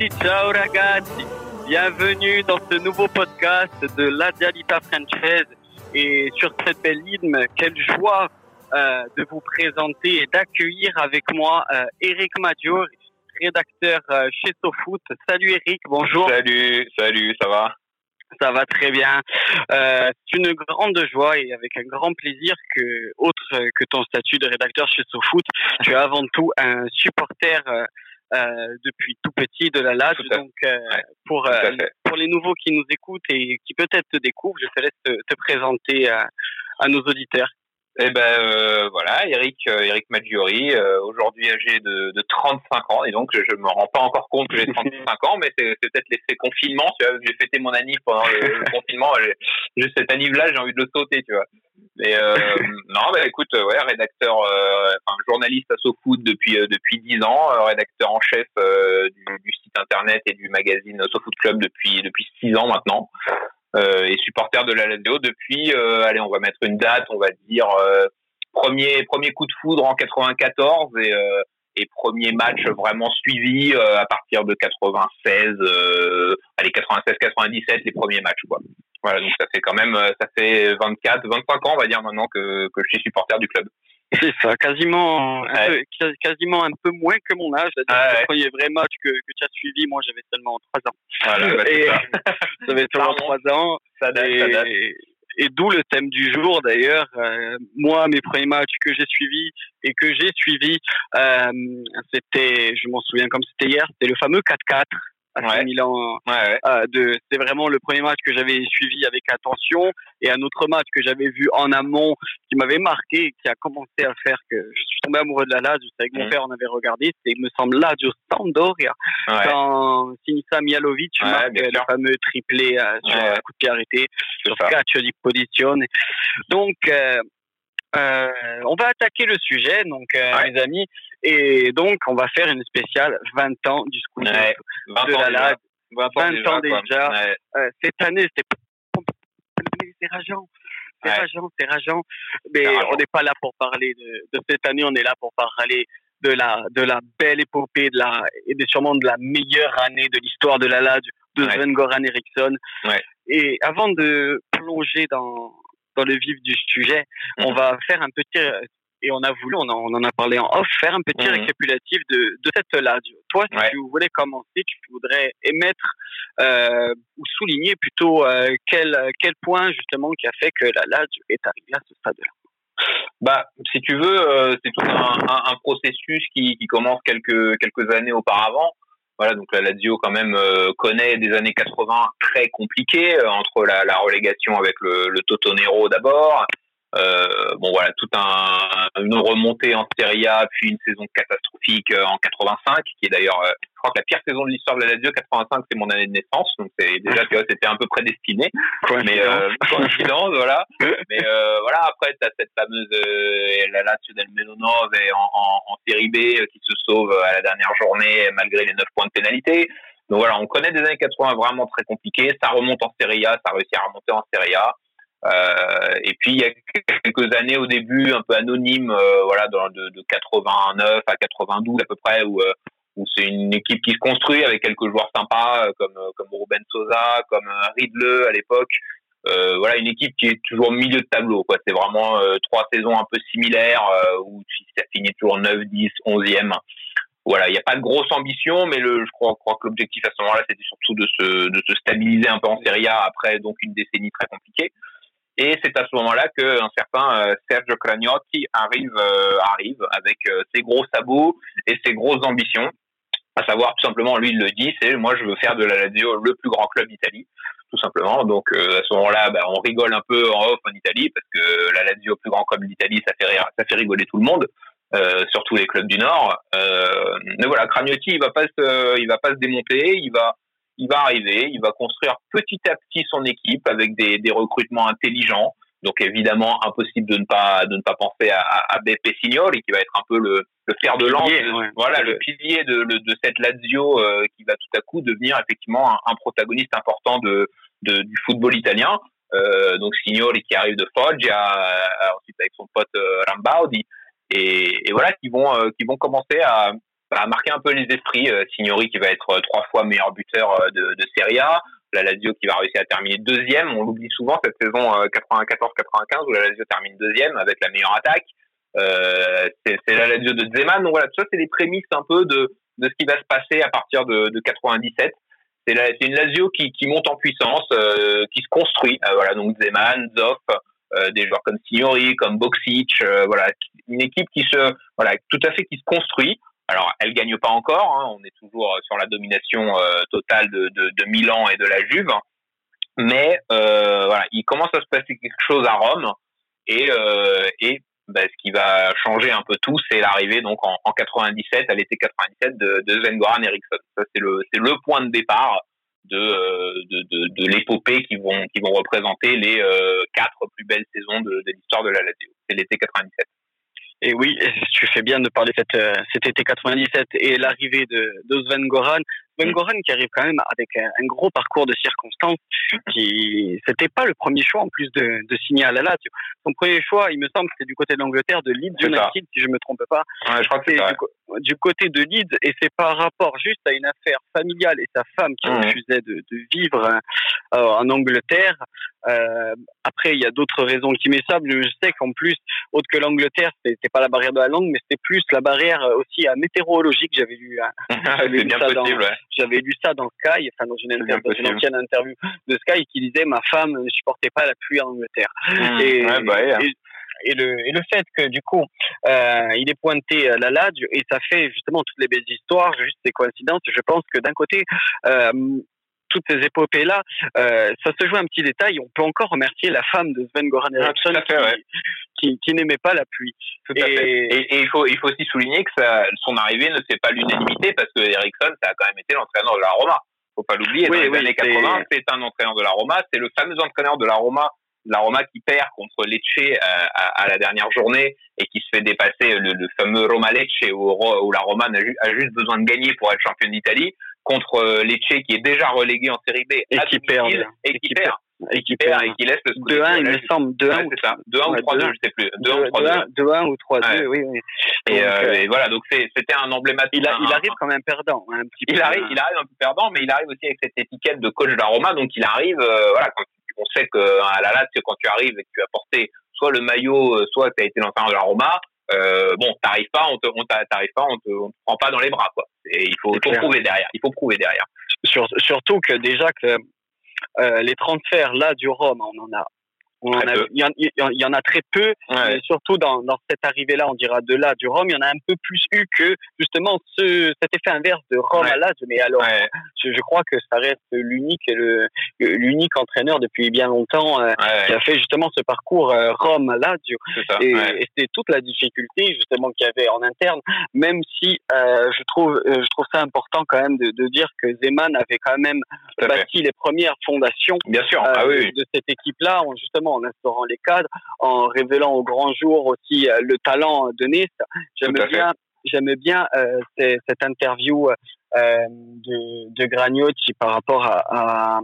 tutti, ciao ragazzi. Bienvenue dans ce nouveau podcast de La Dialita Française. Et sur cette belle hymne, quelle joie euh, de vous présenter et d'accueillir avec moi euh, Eric Maggior, rédacteur euh, chez SoFoot. Salut Eric, bonjour. Salut, salut, ça va? Ça va très bien. Euh, c'est une grande joie et avec un grand plaisir que, autre que ton statut de rédacteur chez SoFoot, tu es avant tout un supporter euh, depuis tout petit de la LAD. Donc, euh, pour, euh, pour les nouveaux qui nous écoutent et qui peut-être te découvrent, je te laisse te, te présenter à nos auditeurs. Eh ben euh, voilà, Eric, euh, Eric Maggiori, euh, aujourd'hui âgé de, de 35 ans, et donc je, je me rends pas encore compte que j'ai 35 ans, mais c'est peut-être l'effet confinement. Tu vois, j'ai fêté mon anniv pendant le, confinement, juste cet anniv-là, j'ai envie de le sauter, tu vois. Mais euh, non, bah écoute, ouais, rédacteur, enfin, journaliste à SoFoot depuis depuis 10 ans, rédacteur en chef du, du, site internet et du magazine SoFoot Club depuis depuis 6 ans maintenant euh, et supporter de la Lazio depuis, euh, allez, on va mettre une date, on va dire euh, premier premier coup de foudre en 94 et euh, et premier match vraiment suivi à partir de 96, allez 96 97 les premiers matchs quoi. Voilà, donc ça fait quand même ça fait 24 25 ans on va dire maintenant que que je suis supporter du club. C'est ça, quasiment, un peu, quasiment un peu moins que mon âge. Ah, le premier vrai match que, que tu as suivi, moi j'avais seulement 3 ans. Voilà, bah, et j'avais seulement 3 ans. Ça date, et, ça date. et d'où le thème du jour d'ailleurs. Euh, moi, mes premiers matchs que j'ai suivis et que j'ai suivis, euh, c'était, je m'en souviens comme c'était hier, c'était le fameux 4-4 à ouais. Milan. Ouais, de, c'est vraiment le premier match que j'avais suivi avec attention et un autre match que j'avais vu en amont qui m'avait marqué qui a commencé à faire que je suis tombé amoureux de la Lazio. Avec mon mmh. père, on avait regardé. C'était, il me semble, Lazio Sampdoria. Quand Sinisa Mialovic marque le fameux triplé euh, sur un coup de pied arrêté, sur catch di posizione. Donc, euh, euh, on va attaquer le sujet, donc euh, ouais. les amis, et donc on va faire une spéciale 20 ans du ouais, de la LAD. 20 ans 20 déjà. ans déjà. Ouais. Euh, cette année, c'était c'est rageant. C'est rageant, c'est rageant. Mais on n'est pas là pour parler de, de, cette année, on est là pour parler de la, de la belle épopée de la, et de, sûrement de la meilleure année de l'histoire de la LAD, de. Sven-Goran Eriksson. Et avant de plonger dans, dans le vif du sujet, Mhm. on va faire un petit, et on a voulu, on en, on en a parlé en off, faire un petit Mhm. récapitulatif de, de cette LAD. Toi, si Ouais. tu voulais commencer, tu voudrais émettre euh, ou souligner plutôt euh, quel, quel point justement qui a fait que la LAD est arrivée à ce stade-là. Bah, si tu veux, euh, c'est tout un, un, un processus qui, qui commence quelques quelques années auparavant. Voilà, donc la Lazio quand même euh, connaît des années 80 très compliquées euh, entre la, la, relégation avec le, le Totonero d'abord. Euh, bon voilà, tout un une remontée en Serie A, puis une saison catastrophique euh, en 85, qui est d'ailleurs, crois que la pire saison de l'histoire de la Lazio, 85, c'est mon année de naissance, donc c'est déjà vois, c'était un peu prédestiné. Mais euh, coïncidence, voilà. Mais euh, voilà, après tu as cette fameuse euh, la Lazio del Melonov et en, en, en série B euh, qui se sauve à la dernière journée malgré les 9 points de pénalité. Donc voilà, on connaît des années 80 vraiment très compliquées. Ça remonte en Serie A, ça réussit à remonter en Serie A. Euh, et puis il y a quelques années au début un peu anonyme, euh, voilà, dans, de, de 89 à 92 à peu près, où, euh, où c'est une équipe qui se construit avec quelques joueurs sympas euh, comme comme Ruben Sosa, comme euh, Ridle à l'époque. Euh, voilà, une équipe qui est toujours au milieu de tableau. Quoi. C'est vraiment euh, trois saisons un peu similaires euh, où ça finit toujours 9, 10, 11e. Voilà, il n'y a pas de grosse ambition, mais le, je crois, crois que l'objectif à ce moment-là, c'était surtout de se, de se stabiliser un peu en Serie A après donc une décennie très compliquée. Et c'est à ce moment-là qu'un certain euh, Sergio Cragnotti arrive, euh, arrive avec euh, ses gros sabots et ses grosses ambitions. À savoir, tout simplement, lui, il le dit, c'est moi, je veux faire de la Lazio le plus grand club d'Italie, tout simplement. Donc, à ce moment-là, bah, on rigole un peu en off en Italie parce que la Lazio, plus grand club d'Italie, ça fait ça fait rigoler tout le monde. Surtout les clubs du Nord. Mais voilà, Cragnotti, il va pas il va pas se démonter, il va, il va arriver, il va construire petit à petit son équipe avec des, des recrutements intelligents. Donc évidemment impossible de ne pas de ne pas penser à, à, à Beppe Signori qui va être un peu le, le fer de lance, Pilier, ouais. voilà le pilier de, de, de cette Lazio euh, qui va tout à coup devenir effectivement un, un protagoniste important de, de, du football italien. Euh, donc Signori qui arrive de Foggia, euh, ensuite avec son pote euh, Rambaudi, et, et, voilà qui vont euh, qui vont commencer à, bah, a marqué un peu les esprits. Signori qui va être trois fois meilleur buteur de, de Serie A, la Lazio qui va réussir à terminer deuxième. On l'oublie souvent cette saison 94-95 où la Lazio termine deuxième avec la meilleure attaque. Euh, c'est la Lazio de Zeman. Donc voilà, tout ça c'est les prémices un peu de, de ce qui va se passer à partir de, de 97. C'est une Lazio qui, qui monte en puissance, euh, qui se construit. Euh, voilà, donc Zeman, Zoff, euh, des joueurs comme Signori, comme Boxic, voilà, une équipe qui se, voilà, tout à fait qui se construit. Alors, elle gagne pas encore. Hein, on est toujours sur la domination totale de, Milan et de la Juve, mais voilà, il commence à se passer quelque chose à Rome et, et bah, ce qui va changer un peu tout, c'est l'arrivée donc en, en, 97, à l'été 97, de, de Sven Goran Eriksson. Ça, c'est le, c'est le point de départ de, de, l'épopée qui vont, qui vont représenter les euh, quatre plus belles saisons de, de l'histoire de la Lazio. C'est l'été 97. Et oui, tu fais bien de parler cette, euh, cet été 97 et l'arrivée de, de Sven Goran. Sven mm. Goran qui arrive quand même avec un, gros parcours de circonstances. Qui c'était pas le premier choix en plus de, de signer à la Lazio. Son premier choix, il me semble, c'était du côté de l'Angleterre, de Leeds United, si je me trompe pas. Ouais, je crois que c'est du, côté de Leeds et c'est par rapport juste à une affaire familiale et sa femme qui mm. refusait de, de vivre euh, en Angleterre. Euh, après, il y a d'autres raisons qui m'échappent. Je sais qu'en plus, autre que l'Angleterre, c'était pas la barrière de la langue, mais c'était plus la barrière aussi à météorologique. J'avais lu, j'avais bien possible, j'avais lu ça dans Sky, enfin dans une, ancienne interview de Sky, qui disait ma femme ne supportait pas la pluie en Angleterre. Mmh. et, bah et, le, et le fait que du coup euh, il est pointé à la Lazio et ça fait justement toutes les belles histoires, juste ces coïncidences. Je pense que d'un côté euh, toutes ces épopées-là, euh, ça se joue un petit détail. On peut encore remercier la femme de Sven Goran Eriksson qui, qui, n'aimait pas la pluie. Tout et... À fait. Et, il faut il faut aussi souligner que ça, son arrivée ne fait pas l'unanimité parce que Eriksson, ça a quand même été l'entraîneur de la Roma. Faut pas l'oublier. Dans les années 80, c'est un entraîneur de la Roma. C'est le fameux entraîneur de la Roma la Roma qui perd contre Lecce euh, à, à, la dernière journée et qui se fait dépasser le, le fameux Roma Lecce où, où la Roma a, a, juste besoin de gagner pour être championne d'Italie contre euh, Lecce qui est déjà relégué en série B et qui perd et qui perd. et qui perd et qui laisse le 2-1 il me semble 2-1 c'est ça. 2-1 ou 3-2 je sais plus. 2-1 ou 3-2 2-1 ou 3-2 oui, oui. Et, euh, euh, et voilà donc c'était un emblématique il, arrive quand même perdant hein, il arrive il arrive un peu perdant mais il arrive aussi avec cette étiquette de coach de la Roma donc il arrive voilà quand on sait que à la Lazio quand tu arrives et que tu as porté soit le maillot soit tu as été l'entraîneur de la Roma euh, bon, t'arrives pas, on te, on t'arrive pas, on te, on te prend pas dans les bras, quoi. Et il faut, faut prouver derrière. Il faut prouver derrière. Sur, surtout que déjà que euh, les transferts là du Rhum, on en a il, y en, a très peu, surtout dans, dans cette arrivée-là, on dira de là, du Rome, il y en a un peu plus eu que justement ce, cet effet inverse de Rome à Lazio. Mais alors, je, je, crois que ça reste l'unique le l'unique entraîneur depuis bien longtemps euh, qui a fait justement ce parcours euh, Rome à Lazio. Et, et c'était toute la difficulté justement qu'il y avait en interne, même si euh, je trouve je trouve ça important quand même de, de dire que Zeman avait quand même bâti les premières fondations bien sûr. Ah de cette équipe-là, justement en instaurant les cadres, en révélant au grand jour aussi euh, le talent de Nice. J'aime bien, j'aime bien euh, cette interview euh, de, de Gragnotti par rapport à,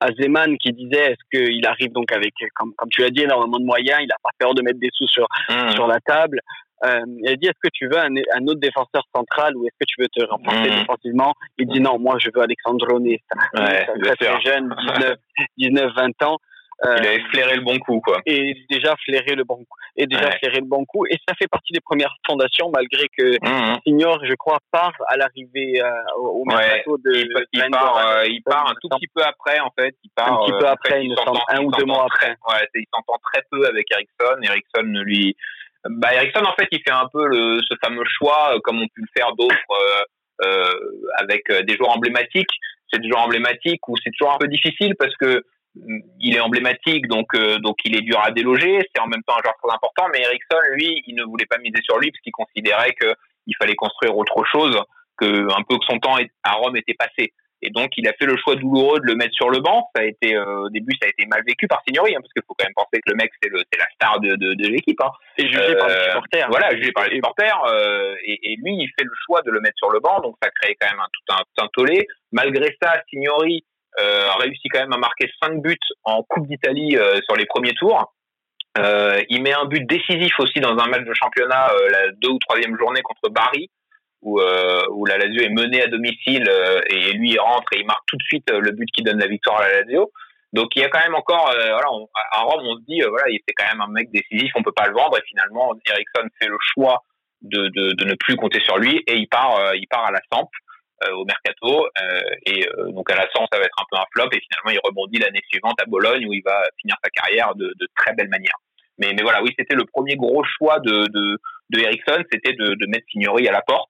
à Zeman qui disait est-ce qu'il arrive donc avec comme, comme tu l'as dit énormément de moyens il a pas peur de mettre des sous sur mmh. sur la table. Euh, il a dit est-ce que tu veux un, un, autre défenseur central ou est-ce que tu veux te renforcer mmh. défensivement? Il dit non moi je veux Alexandro Nesta ouais, très, très jeune 19 19 20 ans il avait flairé le bon coup, quoi. Et déjà flairé le bon coup. Et déjà flairé le bon coup. Et ça fait partie des premières fondations, malgré que mmh. Signor, je crois, part à l'arrivée euh, au mercato de. Il, il part, euh, il part un tout petit peu après, en fait. Il part un petit peu euh, après, il me semble, un ou deux mois après. Ouais, il s'entend très peu avec Ericsson. Ericsson ne lui. Bah, Ericsson, en fait, il fait un peu le, ce fameux choix, comme ont pu le faire d'autres, euh, avec des joueurs emblématiques. C'est des joueurs emblématiques où c'est toujours un peu difficile parce que il est emblématique, donc euh, donc il est dur à déloger. C'est en même temps un joueur très important, mais Ericsson, lui, il ne voulait pas miser sur lui parce qu'il considérait qu'il fallait construire autre chose, que un peu que son temps à Rome était passé. Et donc il a fait le choix douloureux de le mettre sur le banc. Ça a été euh, au début, ça a été mal vécu par Signori, hein, parce qu'il faut quand même penser que le mec c'est le c'est la star de de, de l'équipe. Hein. Et jugé par les euh, supporters. Voilà, jugé par les supporters. et, et, lui, il fait le choix de le mettre sur le banc, donc ça crée quand même un, tout un, tout un tollé. Malgré ça, Signori euh, a réussi quand même à marquer 5 buts en Coupe d'Italie euh, sur les premiers tours. Euh, il met un but décisif aussi dans un match de championnat la deux ou troisième journée contre Bari. où, où la Lazio est menée à domicile et lui il rentre et il marque tout de suite le but qui donne la victoire à la Lazio. Donc il y a quand même encore, voilà, à Rome on se dit voilà, c'est quand même un mec décisif, on peut pas le vendre et finalement Ericsson fait le choix de, de, de, ne plus compter sur lui et il part, il part à la Samp. Euh, au mercato euh, et euh, donc à la Samp ça va être un peu un flop et finalement il rebondit l'année suivante à Bologne où il va finir sa carrière de, de très belle manière. Mais, mais voilà, oui, c'était le premier gros choix de, de, de Ericsson, c'était de, de mettre Signori à la porte.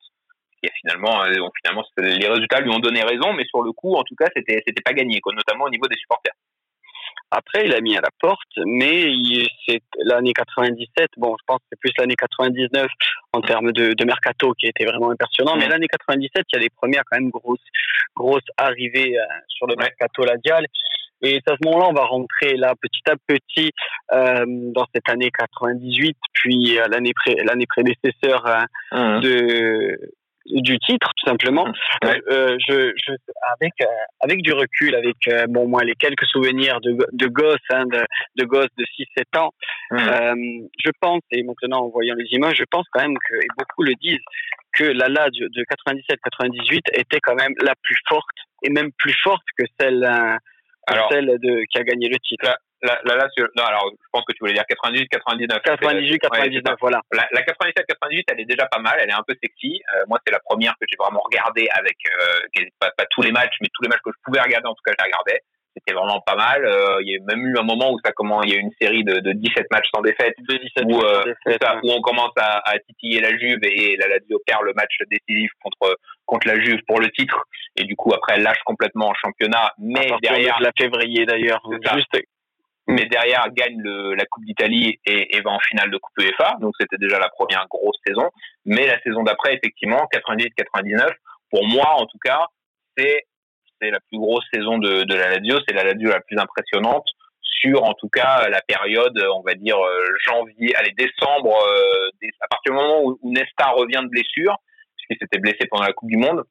Et finalement, finalement, les résultats lui ont donné raison, mais sur le coup, en tout cas, c'était, c'était pas gagné, quoi, notamment au niveau des supporters. Après, il a mis à la porte, mais c'est l'année 97. Bon, je pense que c'est plus l'année 99 en termes de, de, mercato qui était vraiment impressionnant. Mais l'année 97, il y a des premières quand même grosses, grosses arrivées euh, sur le mercato ladial. Et à ce moment-là, on va rentrer là petit à petit euh, dans cette année 98, puis euh, l'année l'année prédécesseur euh, mmh. de du titre tout simplement. Euh, euh, je, je, avec euh, avec du recul avec bon moi les quelques souvenirs de de gosses hein, de, de gosses de 6 7 ans je pense et maintenant en voyant les images je pense quand même que et beaucoup le disent que la LA de 97 98 était quand même la plus forte et même plus forte que celle celle de qui a gagné le titre la, la, la, non, alors, je pense que tu voulais dire 98, 99. 98, 99, voilà. La, la 97, 98, elle est déjà pas mal, elle est un peu sexy. Euh, moi, c'est la première que j'ai vraiment regardée avec, euh, pas, pas, tous les matchs, mais tous les matchs que je pouvais regarder, en tout cas, je la regardais. C'était vraiment pas mal. Euh, il y a même eu un moment où ça comment, il y a eu une série de, de 17 matchs sans défaite, de 17 où, euh, défaite, ça, où on commence à, à, titiller la Juve et la Lazio perd le match décisif contre contre la Juve pour le titre et du coup après elle lâche complètement en championnat. Mais derrière, la février d'ailleurs, juste mais derrière gagne le, la Coupe d'Italie et, et, va en finale de Coupe UEFA. Donc c'était déjà la première grosse saison. Mais la saison d'après, effectivement, 98-99, pour moi en tout cas, c'est c'est la plus grosse saison de, de la Lazio. C'est la Lazio la plus impressionnante sur en tout cas la période, on va dire euh, janvier, allez décembre, euh, à partir du moment où, où Nesta revient de blessure, puisqu'il s'était blessé pendant la Coupe du Monde,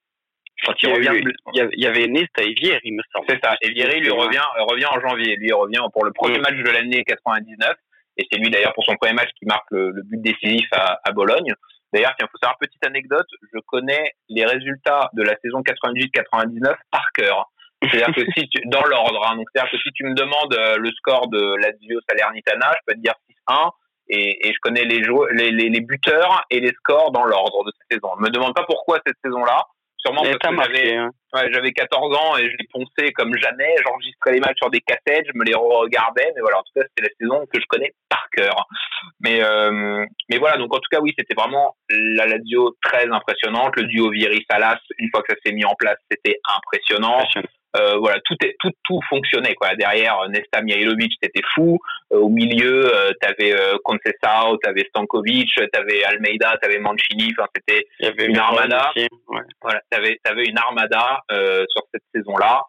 quand il, revient, il y avait Nesta et Vieri, il me semble. C'est ça. Et Vieri, lui revient, revient en janvier. Lui, revient pour le premier match de l'année 99. Et c'est lui, d'ailleurs, pour son premier match qui marque le, le but décisif à, à Bologne. D'ailleurs, il faut savoir, petite anecdote, je connais les résultats de la saison 98-99 par cœur. C'est-à-dire que si tu, dans l'ordre, hein, donc c'est-à-dire que si tu me demandes euh, le score de Lazio Salernitana, je peux te dire 6-1 et, et, je connais les, les, les, les, buteurs et les scores dans l'ordre de cette saison. Ne me demande pas pourquoi cette saison-là. Sûrement parce que j'avais, hein. ouais, j'avais 14 ans et je les ponçais comme jamais. J'enregistrais les matchs sur des cassettes, je me les regardais. Mais voilà, en tout cas, c'était la saison que je connais par cœur. Mais, euh, mais voilà, donc en tout cas, oui, c'était vraiment la Lazio très impressionnante. Le duo Vieri-Salas, une fois que ça s'est mis en place, c'était impressionnant. Euh, voilà, tout, est, tout, tout fonctionnait quoi. Derrière, Nesta Mihailovic, c'était fou. Euh, au milieu, euh, t'avais euh, Concesao, t'avais Stankovic, t'avais Almeida, t'avais Mancini. Enfin, c'était une armada. Ouais. Voilà, t'avais, t'avais une armada euh, sur cette saison-là.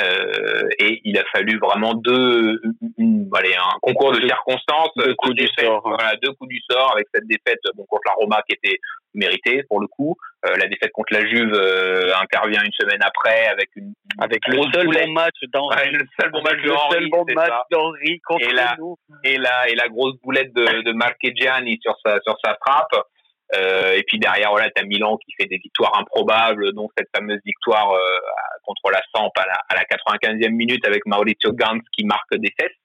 Euh, et il a fallu vraiment deux, une, allez, un concours de, circonstances, deux coups du sort, voilà, deux coups du sort avec cette défaite bon, contre la Roma qui était méritée pour le coup. Euh, la défaite contre la Juve euh, intervient une semaine après avec une, avec le seul bon match d'Henri, ouais, le seul bon match d'Henri, bon match d'Henri contre et la, nous. et la et la grosse boulette de, de Marchegiani sur sa sur sa frappe. Euh, et puis derrière, voilà, t'as Milan qui fait des victoires improbables, dont cette fameuse victoire euh, contre la Samp à la, à la 95e minute avec Maurizio Gantz qui marque des fesses.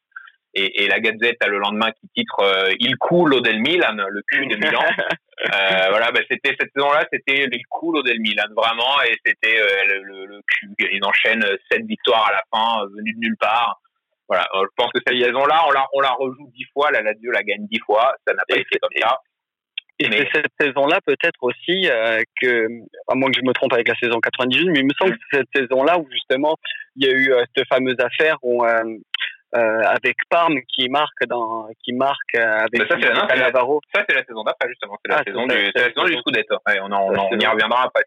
Et, et la Gazette a le lendemain qui titre euh, Il coule del Milan, le cul de Milan. euh, voilà, bah, c'était cette saison-là, c'était Il coule del Milan vraiment, et c'était euh, le, le, le, cul. Ils enchaînent sept victoires à la fin, venues de nulle part. Voilà, je pense que cette saison-là, on la, on la rejoue dix fois, la Lazio la gagne dix fois, ça n'a pas été comme ça. Et mais... c'est cette saison-là peut-être aussi euh, que, à moins que je me trompe avec la saison 98, mais il me semble que c'est cette saison-là où justement il y a eu euh, cette fameuse affaire où, euh, avec Parme qui marque dans, qui marque avec ça, c'est la, Navarro. Ça c'est la saison d'après justement, c'est la, ah, saison du, la saison du Scudetto. Ouais, on, en, on, on y reviendra après.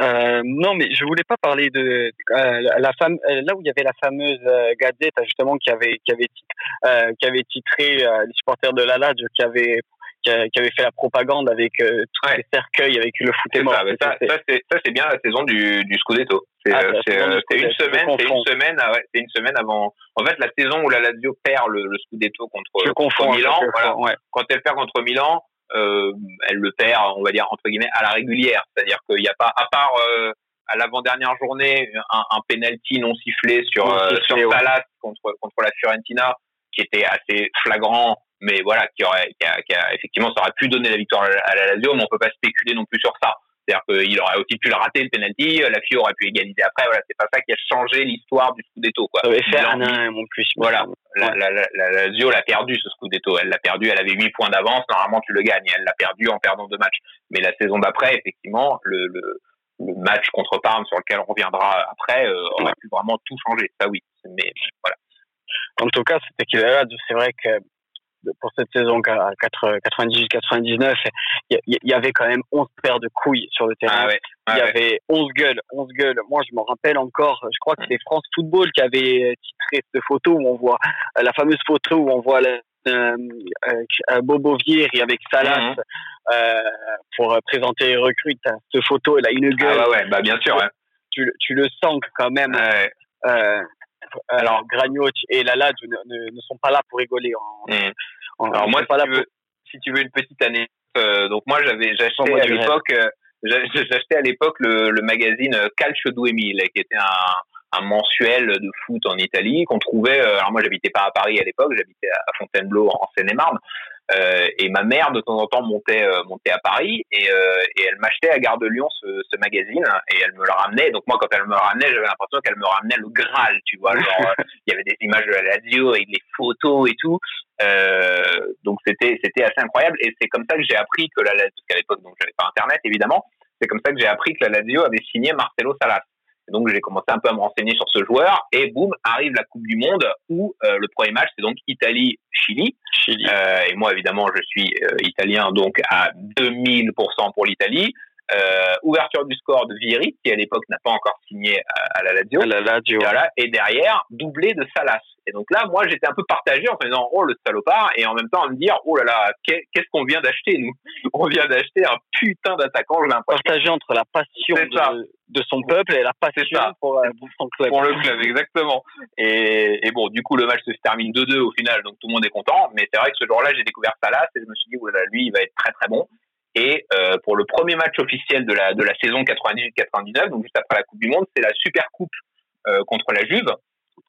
Euh, non, mais je voulais pas parler de euh, la femme là où il y avait la fameuse Gazette justement qui avait qui avait titré, qui avait titré les supporters de la Lage qui avait qui, avait fait la propagande avec euh, tous ouais. les cercueils, avec le foot est mort. Ça, ça, ça c'est bien la saison du, du Scudetto. C'est ah, euh, euh une semaine, c'est une semaine, ah ouais, c'est une semaine avant. En fait, la saison où la Lazio perd le, le Scudetto contre, contre Milan, voilà, ouais. quand elle perd contre Milan, elle le perd, on va dire entre guillemets à la régulière. C'est-à-dire qu'il n'y a pas, à part à l'avant-dernière journée, un, un penalty non sifflé sur sur Salas contre contre la Fiorentina, qui était assez flagrant, mais voilà, qui aurait, qui a, qui a, effectivement, ça aurait pu donner la victoire à la Lazio, mais on peut pas spéculer non plus sur ça. C'est-à-dire qu'il aurait aussi pu le rater, le penalty, la FIO aurait pu égaliser après. Voilà, c'est pas ça qui a changé l'histoire du Scudetto, quoi. Ça avait fait un an en plus. Voilà. La, la, la, la Lazio l'a perdu, ce Scudetto. Elle l'a perdu, elle avait 8 points d'avance. Normalement, tu le gagnes. Elle l'a perdu en perdant deux matchs. Mais la saison d'après, effectivement, le, le, le, match contre Parme, sur lequel on reviendra après, euh, aurait pu vraiment tout changer. Ça, oui. Mais voilà. En tout cas, c'était qu'il c'est vrai que pour cette saison 98-99, il y, avait quand même 11 paires de couilles sur le terrain. Ah il y avait 11 gueules, 11 gueules. Moi, je me rappelle encore, je crois que c'est France Football qui avait titré cette photo où on voit la fameuse photo où on voit le, euh, euh, Bobo Vieri avec Salas mhm. euh, pour présenter les recrues. Cette photo, elle a une gueule. Ah ouais, bah bien sûr. Tu, tu, le sens quand même. Euh, alors Gragnoch et Lala ne, ne, sont pas là pour rigoler. En, alors moi, si, tu veux, si tu veux une petite année, euh, donc moi j'avais j'achetais à l'époque euh, j'achetais à l'époque le, le, magazine Calcio 2000 qui était un, un mensuel de foot en Italie qu'on trouvait. Euh, alors moi j'habitais pas à Paris à l'époque, j'habitais à Fontainebleau en Seine-et-Marne. Euh, et ma mère de temps en temps montait euh, montait à Paris et, euh, et elle m'achetait à Gare de Lyon ce, ce, magazine et elle me le ramenait. Donc moi quand elle me le ramenait, j'avais l'impression qu'elle me ramenait le Graal, tu vois. Genre il y avait des images de la Lazio avec des photos et tout. donc c'était c'était assez incroyable et c'est comme ça que j'ai appris que la Lazio, parce qu'à l'époque donc j'avais pas internet évidemment, c'est comme ça que j'ai appris que la Lazio avait signé Marcelo Salas donc j'ai commencé un peu à me renseigner sur ce joueur et boum arrive la Coupe du Monde où euh, le premier match c'est donc Italie Chili. Chili. Euh, et moi évidemment je suis euh, italien donc à 2000% pour l'Italie. Euh, ouverture du score de Vieri qui à l'époque n'a pas encore signé à, la Lazio. la Lazio. Voilà, et derrière doublé de Salas. Et donc là, moi, j'étais un peu partagé en faisant oh le salopard et en même temps à me dire oh là là, qu'est-ce qu'on vient d'acheter nous? On vient d'acheter un putain d'attaquant. J'ai l'impression. Partagé entre la passion de, de, son peuple et la passion pour, euh, pour, son club. Pour le club, exactement. Et, et, bon, du coup, le match se termine 2-2 au final, donc tout le monde est content. Mais c'est vrai que ce jour-là, j'ai découvert Salas et je me suis dit voilà, lui, il va être très très bon. Et euh, pour le premier match officiel de la de la saison 98-99, donc juste après la Coupe du Monde, c'est la Super Coupe euh, contre la Juve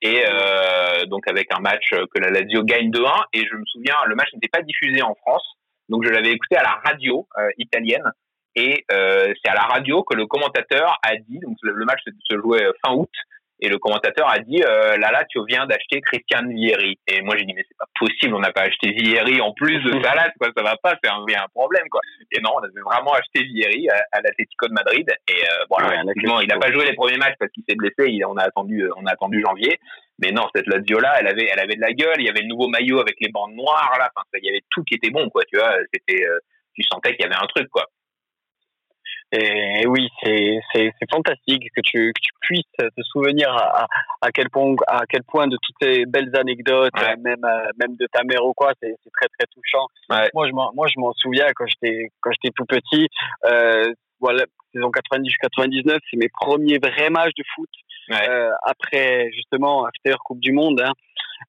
et euh, donc avec un match que la Lazio gagne 2-1 et je me souviens le match n'était pas diffusé en France. Donc je l'avais écouté à la radio euh, italienne. Et euh, c'est à la radio que le commentateur a dit donc le, match se jouait fin août et le commentateur a dit euh, là là tu viens d'acheter Christian Vieri et moi j'ai dit mais c'est pas possible on n'a pas acheté Vieri en plus de Salas quoi ça va pas c'est un, un problème quoi et non on avait vraiment acheté Vieri à, à l'Atlético de Madrid. Et euh, bon ouais, il n'a pas joué les premiers matchs parce qu'il s'est blessé il, on a attendu euh, on a attendu janvier. Mais non cette Lazio là elle avait elle avait de la gueule il y avait le nouveau maillot avec les bandes noires là. Enfin il y avait tout qui était bon quoi tu vois. C'était euh, tu sentais qu'il y avait un truc quoi et, oui, c'est c'est fantastique que tu que tu puisses te souvenir à, à quel point à quel point de toutes ces belles anecdotes, même euh, même de ta mère ou quoi, c'est très très touchant. Moi je m'en moi je m'en souviens quand j'étais quand j'étais tout petit. Euh, voilà, saison 90-99, c'est mes premiers vrais matchs de foot. Euh, après justement after Coupe du Monde. Hein.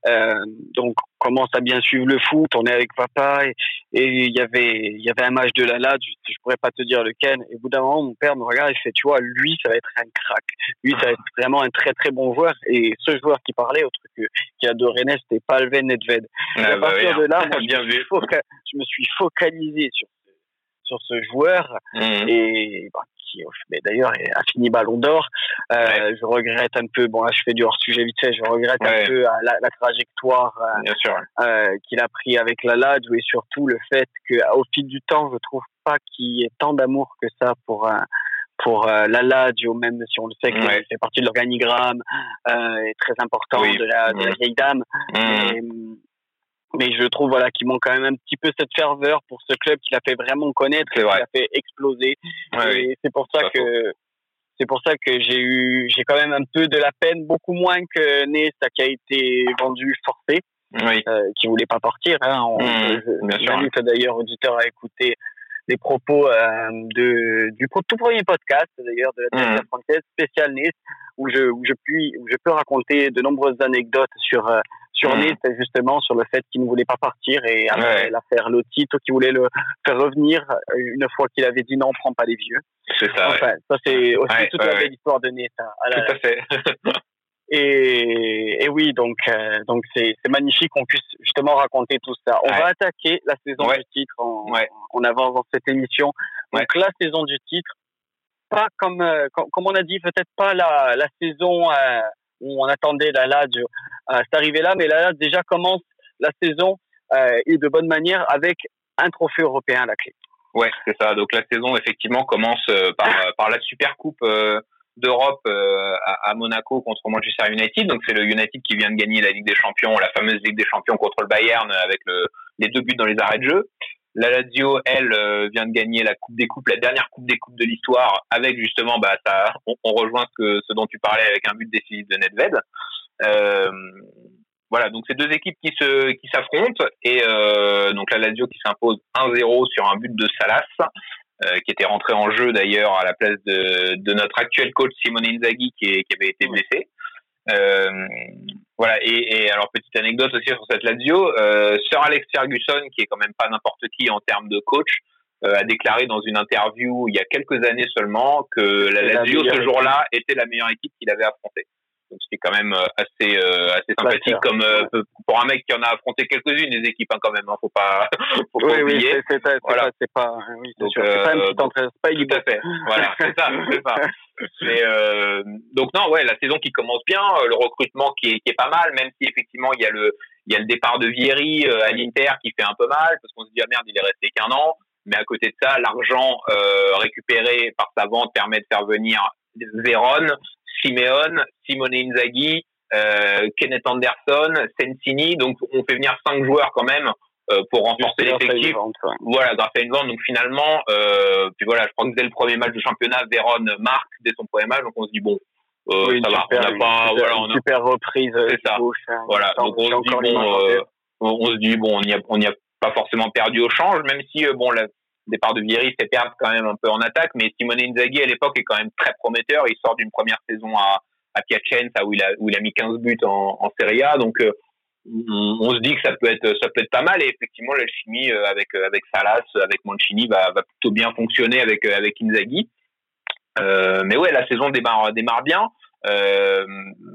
Euh, donc on commence à bien suivre le foot, on est avec papa et il y avait il y avait un match de la LAD, je, je pourrais pas te dire lequel. Et au bout d'un moment, mon père me regarde et fait, tu vois, lui ça va être un crack, lui ça va être vraiment un très très bon joueur. Et ce joueur qui parlait, autre que qui adorait Rennes, c'était Palven Nedved. et à bah partir de là, moi, bien je, me je, me suis focalisé sur sur ce joueur mmh. et bah, qui d'ailleurs a fini Ballon d'Or. Euh, Je regrette un peu, bon là je fais du hors sujet vite fait, je regrette un peu euh, la, la trajectoire euh, qu'il a pris avec la et surtout le fait qu'au fil du temps, je trouve pas qu'il y ait tant d'amour que ça pour pour euh, la même si on le sait qu'il fait partie de l'organigramme, est très important de, la, de la vieille dame. Mmh mais je trouve voilà qu'il manque quand même un petit peu cette ferveur pour ce club qui l'a fait vraiment connaître, qui l'a fait exploser. et c'est pour ça que c'est pour ça que j'ai eu j'ai quand même un peu de la peine, beaucoup moins que Nesta qui a été vendu forcé, oui. euh, qui voulait pas partir. Hein. On, mmh, je, d'ailleurs auditeur à écouter les propos euh, de du tout premier podcast d'ailleurs de la mmh. française spécial Nice où je où je puis où je peux raconter de nombreuses anecdotes sur euh, surné mmh. justement sur le fait qu'il ne voulait pas partir et après l'affaire Lotito qui voulait le faire revenir une fois qu'il avait dit non, prends pas les vieux. C'est ça. Enfin, ça c'est aussi toute la belle histoire de Neta. Tout à fait. Et, et, oui, donc euh, donc c'est magnifique qu'on puisse justement raconter tout ça. On va attaquer la saison du titre en, en, avance dans cette émission. Donc la saison du titre, pas comme euh, comme, on a dit, peut-être pas la, la saison euh, où on attendait la Lazio à cette arrivée là, mais la Lazio déjà commence la saison et de bonne manière avec un trophée européen à la clé. Ouais, c'est ça. Donc la saison effectivement commence par par la Super Coupe d'Europe euh, à, Monaco contre Manchester United. Donc c'est le United qui vient de gagner la Ligue des Champions, la fameuse Ligue des Champions contre le Bayern avec les deux buts dans les arrêts de jeu. La Lazio, elle, euh, vient de gagner la Coupe des Coupes, la dernière Coupe des Coupes de l'histoire, avec justement, bah, ça, on, rejoint ce, que, ce dont tu parlais avec un but décisif de Nedved. Euh, voilà, donc c'est deux équipes qui se qui s'affrontent et euh, donc la Lazio qui s'impose 1-0 sur un but de Salas qui était rentré en jeu d'ailleurs à la place de, de, notre actuel coach Simone Inzaghi qui, qui avait été blessé. Euh, voilà et, et, alors petite anecdote aussi sur cette Lazio, euh, Sir Alex Ferguson qui est quand même pas n'importe qui en termes de coach euh, a déclaré dans une interview il y a quelques années seulement que la Lazio ce jour-là était la meilleure équipe qu'il avait affrontée. Donc c'est quand même euh, assez euh, assez sympathique comme euh, pour un mec qui en a affronté quelques-unes des équipes hein, quand même. Hein, faut pas faut pas oublier. Oui, c'est voilà. c'est pas oui, c'est sûr. C'est pas une petite entrée, pas Tout à fait. voilà, c'est ça, c'est ça. Mais euh, donc non, ouais, la saison qui commence bien, le recrutement qui est qui est pas mal, même si effectivement il y a le il y a le départ de Vieri à l'Inter qui fait un peu mal parce qu'on se dit ah merde il est resté qu'un an. Mais à côté de ça, l'argent euh, récupéré par sa vente permet de faire venir Vérone, Simeone, Simone Inzaghi, euh, Kenneth Anderson, Sensini. Donc, on fait venir cinq joueurs quand même euh, pour renforcer l'effectif. Voilà, grâce à une vente. Donc, finalement, euh, puis voilà, je crois que dès le premier match du championnat, Véron marque dès son premier match. Donc, on se dit bon. Euh, ça va, on n'a pas, voilà, on a, super reprise. C'est ça. Hein. voilà, donc on se dit bon, euh, on, se dit bon, on n'y a, on y a pas forcément perdu au change, même si bon, la, départ de Vieri fait perdre quand même un peu en attaque, mais Simone Inzaghi à l'époque est quand même très prometteur. Il sort d'une première saison à, à Piacenza où il a où il a mis 15 buts en, en Serie A, donc euh, on, se dit que ça peut être ça peut être pas mal et effectivement la chimie euh, avec euh, avec Salas, avec Mancini va va plutôt bien fonctionner avec avec Inzaghi. Euh, mais ouais, la saison démarre démarre bien. Euh,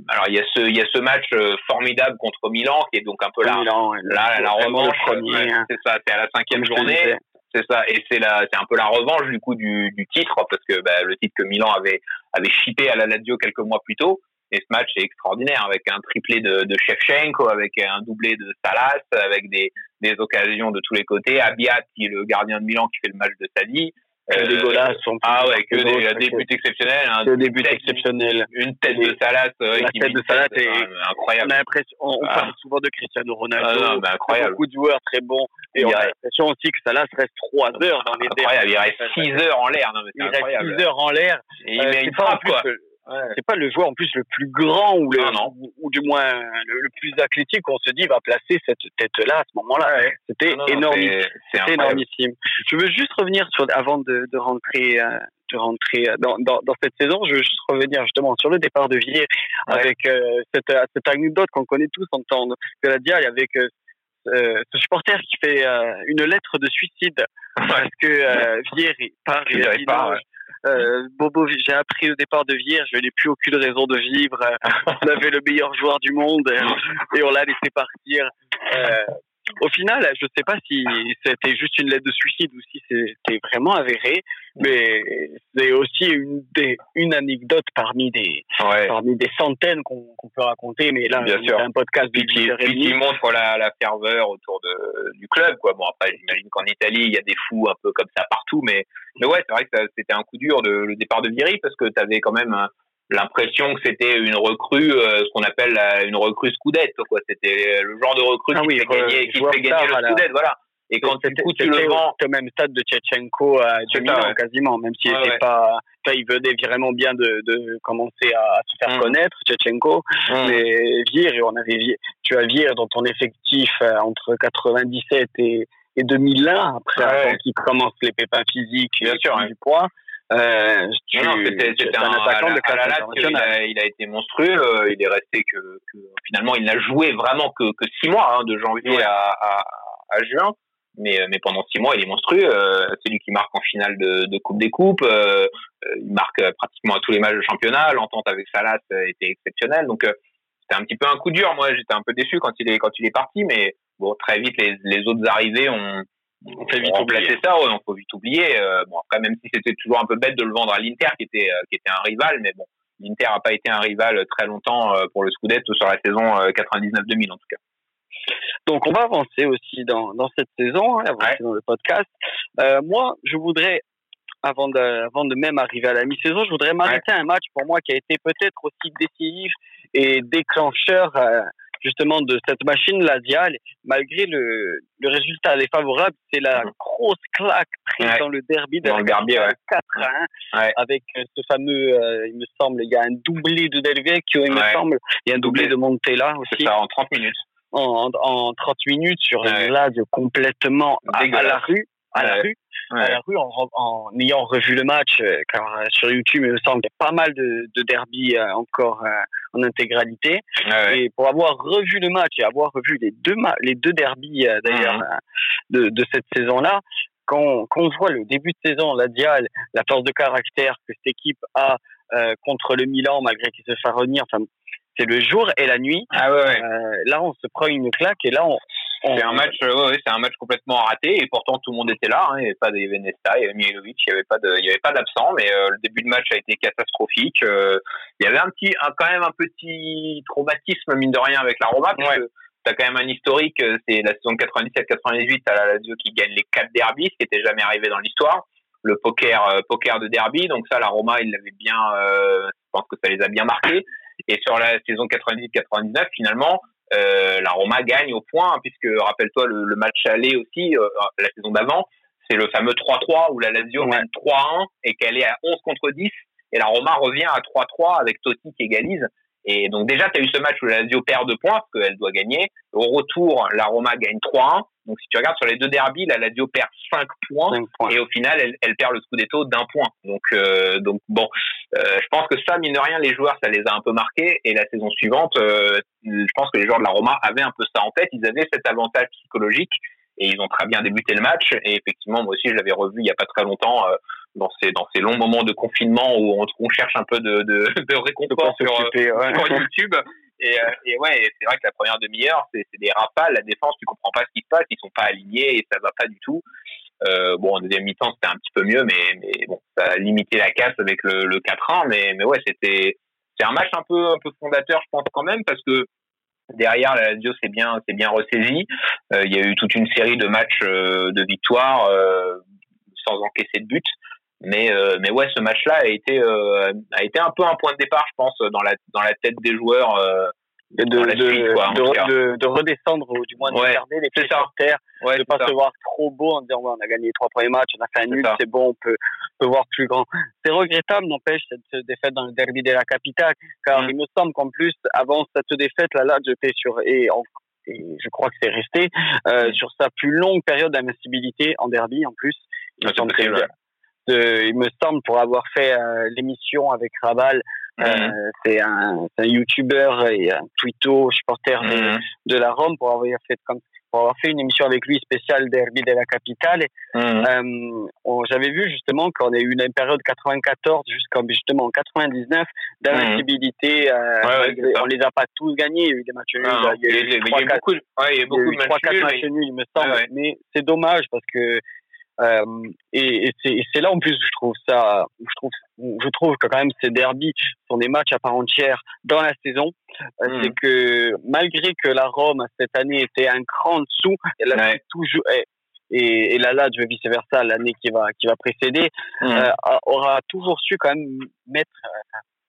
alors il y a ce il y a ce match formidable contre Milan qui est donc un peu la la, la, revanche. Hein. C'est ça, c'est à la cinquième journée. C'est ça, et c'est la, c'est un peu la revanche du coup du, du titre parce que bah, le titre que Milan avait avait chippé à la Lazio quelques mois plus tôt. Et ce match est extraordinaire avec un triplé de, de Shevchenko, avec un doublé de Salas, avec des, des occasions de tous les côtés. Abiat qui est le gardien de Milan qui fait le match de sa vie. Euh, des golas sont Ah ouais, que des, des buts exceptionnels. Hein, des buts exceptionnels. Une tête de Salas. Euh, la tête de Salas est incroyable. On a l'impression, on, ah. parle souvent de Cristiano Ronaldo. Ah, non, incroyable. Beaucoup de joueurs très bons. Et on a l'impression aussi que Salas reste 3 heures dans les Incroyable, il reste 6 heures en l'air. Il reste 6 heures en l'air. Et il euh, met une frappe, quoi. C'est pas le joueur en plus le plus grand ou, le, ou, du moins le, plus athlétique on se dit va placer cette tête-là à ce moment-là. C'était énorme, c'était énormissime. Je veux juste revenir sur avant de, de rentrer. Euh, de rentrer euh, dans, dans, dans, cette saison, je veux juste revenir justement sur le départ de Villiers avec euh, cette, cette anecdote qu'on connaît tous en temps de la diaille avec euh, ce supporter qui fait une lettre de suicide parce que euh, Villiers part et il part, euh, Bobo, j'ai appris au départ de Vierge, je n'ai plus aucune raison de vivre. on avait le meilleur joueur du monde et on l'a laissé partir. Euh, au final, je ne sais pas si c'était juste une lettre de suicide ou si c'était vraiment avéré, mais c'est aussi une, des, une anecdote parmi des, parmi des centaines qu'on peut raconter. Mais là, c'est un podcast qui, qui, montre la, la, ferveur autour de, du club. Quoi. Bon, après, j'imagine qu'en Italie, il y a des fous un peu comme ça partout, mais, mais ouais, c'est vrai que c'était un coup dur de, le départ de Vieri parce que tu avais quand même l'impression que c'était une recrue, euh, ce qu'on appelle une recrue Scudetto, quoi. C'était le genre de recrue ah qui, fait gagner, qui fait gagner le Scudetto, voilà. Et quand du coup tu le vends, au même stade de Tchetchenko à Milan quasiment, même s'il n'était pas, il venait vraiment bien de, de commencer à, se faire mm. connaître, Tchetchenko. Mm. Mais Vire, on avait tu as Vire dans ton effectif euh, entre 97 et, et 2001, après qu'il commence les pépins physiques bien sûr, du poids. Euh, c'était un, attaquant de classe. Il a, été monstrueux. Euh, il est resté que, que finalement il n'a joué vraiment que, que six mois, hein, de janvier à, à, à, juin. Mais, mais pendant six mois, il est monstrueux. Euh, c'est lui qui marque en finale de, de Coupe des Coupes. Euh, il marque pratiquement à tous les matchs de championnat. L'entente avec Salas était exceptionnelle. Donc c'était un petit peu un coup dur. Moi, j'étais un peu déçu quand il est quand il est parti, mais bon, très vite les, les autres arrivées ont on fait vite oublier ça, on faut vite oublier. Euh, bon après même si c'était toujours un peu bête de le vendre à l'Inter qui était euh, qui était un rival, mais bon l'Inter a pas été un rival très longtemps euh, pour le Scudetto sur la saison 99-2000 en tout cas. Donc on va avancer aussi dans, dans cette saison, hein, avancer dans le podcast. moi je voudrais avant de, avant de même arriver à la mi-saison, je voudrais m'arrêter à un match pour moi qui a été peut-être aussi décisif et déclencheur justement de cette machine Dial, malgré le, le résultat défavorable, c'est la mhm. grosse claque prise dans le derby de la derby, 4 1 avec euh, ce fameux, euh, il me semble, il y a un doublé de Del Vecchio, il me semble, il y a un doublé, de Montella aussi. C'est ça, en 30 minutes. En, en, 30 minutes sur une Lazio complètement à, la rue à la rue, à la rue en, en, ayant revu le match, euh, car euh, sur YouTube, il me semble qu'il y a pas mal de, de derby euh, encore en intégralité. Et pour avoir revu le match et avoir revu les deux les deux derbies d'ailleurs de, de cette saison-là, quand, quand on voit le début de saison, la Dial, la force de caractère que cette équipe a contre le Milan, malgré qu'il se fasse revenir, enfin, c'est le jour et la nuit. Ah ouais, là, on se prend une claque et là, on, c'est un match, euh, ouais, c'est un match complètement raté et pourtant tout le monde était là. Hein, il n'y avait pas d'Evenesta, il y avait Mihailovic, il n'y avait pas de, il y avait pas d'absent, mais euh, le début de match a été catastrophique. Euh, il y avait un petit, un, quand même un petit traumatisme mine de rien avec la Roma, parce que t'as quand même un historique. C'est la saison 97-98 à la Lazio qui gagne les quatre derbys, ce qui était jamais arrivé dans l'histoire. Le poker, poker de derby, donc ça la Roma il l'avait bien, je pense que ça les a bien marqués. Et sur la saison 98-99 finalement euh, la Roma gagne au point, puisque rappelle-toi le, match aller aussi, euh, la saison d'avant, c'est le fameux 3-3 où la Lazio mène 3-1 et qu'elle est à 11 contre 10 et la Roma revient à 3-3 avec Totti qui égalise. Et donc déjà, tu as eu ce match où la Lazio perd 2 points parce qu'elle doit gagner. Au retour, la Roma gagne 3-1. Donc si tu regardes sur les deux derbies, la Lazio perd 5 points, et au final, elle, elle perd le Scudetto d'un point. Donc, euh, donc bon, euh, je pense que ça, mine de rien, les joueurs, ça les a un peu marqués. Et la saison suivante, euh, je pense que les joueurs de la Roma avaient un peu ça en tête. Ils avaient cet avantage psychologique et ils ont très bien débuté le match. Et effectivement, moi aussi, je l'avais revu il y a pas très longtemps dans ces dans ces longs moments de confinement où on, on cherche un peu de de, de réconfort sur, sur YouTube. Et, euh, et ouais, c'est vrai que la première demi-heure, c'est des rafales. La défense, tu comprends pas ce qui se passe. Ils sont pas alignés et ça va pas du tout. Euh, bon, en deuxième mi-temps, c'était un petit peu mieux, mais, bon, ça a limité la casse avec le, le 4-1. Mais, mais ouais, c'était c'est un match un peu un peu fondateur, je pense quand même, parce que derrière la Lazio c'est bien c'est bien ressaisi. Euh, il y a eu toute une série de matchs euh, de victoires euh, sans encaisser de but. Mais euh, mais ouais, ce match-là a été euh, a été un peu un point de départ, je pense, dans la dans la tête des joueurs. Euh, de, de, de, de, redescendre ou du moins de regarder les pieds sur terre, ouais, de pas se voir trop beau en disant ouais, on a gagné les trois premiers matchs, on a fait un nul, c'est bon, on peut, peut voir plus grand. C'est regrettable, n'empêche, cette défaite dans le derby de la capitale, car mm. il me semble qu'en plus, avant cette défaite, là, là, j'étais sur, et, et je crois que c'est resté, euh, mm. sur sa plus longue période d'invincibilité en derby, en plus. Il me semble il me semble, pour avoir fait euh, l'émission avec Rabal, euh, mhm. c'est un, un YouTuber et un twitto supporter de, mhm. de, la Rome pour avoir fait comme pour avoir fait une émission avec lui spéciale Derby de la capitale. Mhm. Euh, J'avais vu justement qu'on a eu une période 94 jusqu'en justement 99 d'invincibilité. Euh, on les a pas tous gagnés, il y a eu des matchs nuls. il y a eu, ouais, a beaucoup de matchs nuls, il me semble. Mais c'est dommage parce que euh, et, et c'est là en plus je trouve ça, je trouve, je trouve que quand même ces derbies sont des matchs à part entière dans la saison. Euh, mmh. C'est que malgré que la Rome cette année était un cran en dessous, elle a toujours et, et la Lazio vice versa l'année qui va qui va précéder mmh. euh, aura toujours su quand même mettre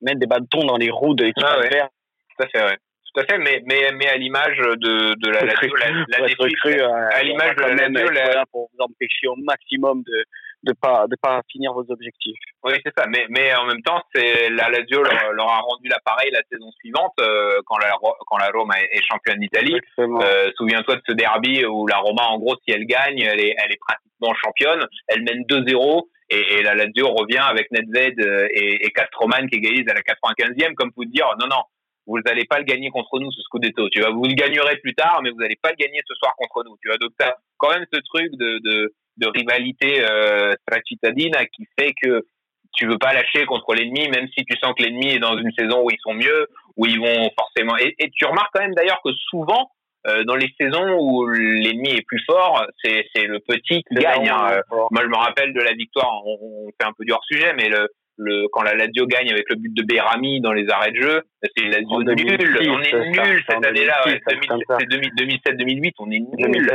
mettre des bâtons dans les roues de l'équipe ah, adverse. Tout à fait, ouais tout à fait, mais, mais, mais à l'image de, de la, la, la, la à l'image de la Lazio, la... pour vous empêcher au maximum de de pas de pas finir vos objectifs. Oui, c'est ça. Mais mais en même temps, c'est la Lazio leur, leur, a rendu l'appareil la saison suivante euh, quand la quand la Roma est, championne d'Italie. Euh, Souviens-toi de ce derby où la Roma, en gros, si elle gagne, elle est elle est pratiquement championne. Elle mène 2-0 et, et la Lazio revient avec Nedved et, et Castroman qui égalise à la 95e, comme pour dire non non, vous n'allez pas le gagner contre nous ce Scudetto. Tu vois, vous le gagnerez plus tard, mais vous n'allez pas le gagner ce soir contre nous. Tu vois, donc t'as quand même ce truc de de, de rivalité euh, qui fait que tu veux pas lâcher contre l'ennemi, même si tu sens que l'ennemi est dans une saison où ils sont mieux, où ils vont forcément. Et, et tu remarques quand même d'ailleurs que souvent euh, dans les saisons où l'ennemi est plus fort, c'est le petit qui gagne. Hein. Moi, je me rappelle de la victoire. On, on fait un peu du hors sujet, mais le le, quand la Lazio gagne avec le but de Berami dans les arrêts de jeu, c'est la Lazio nul. On est nul cette année-là. Ouais, 2007-2008, on est nul.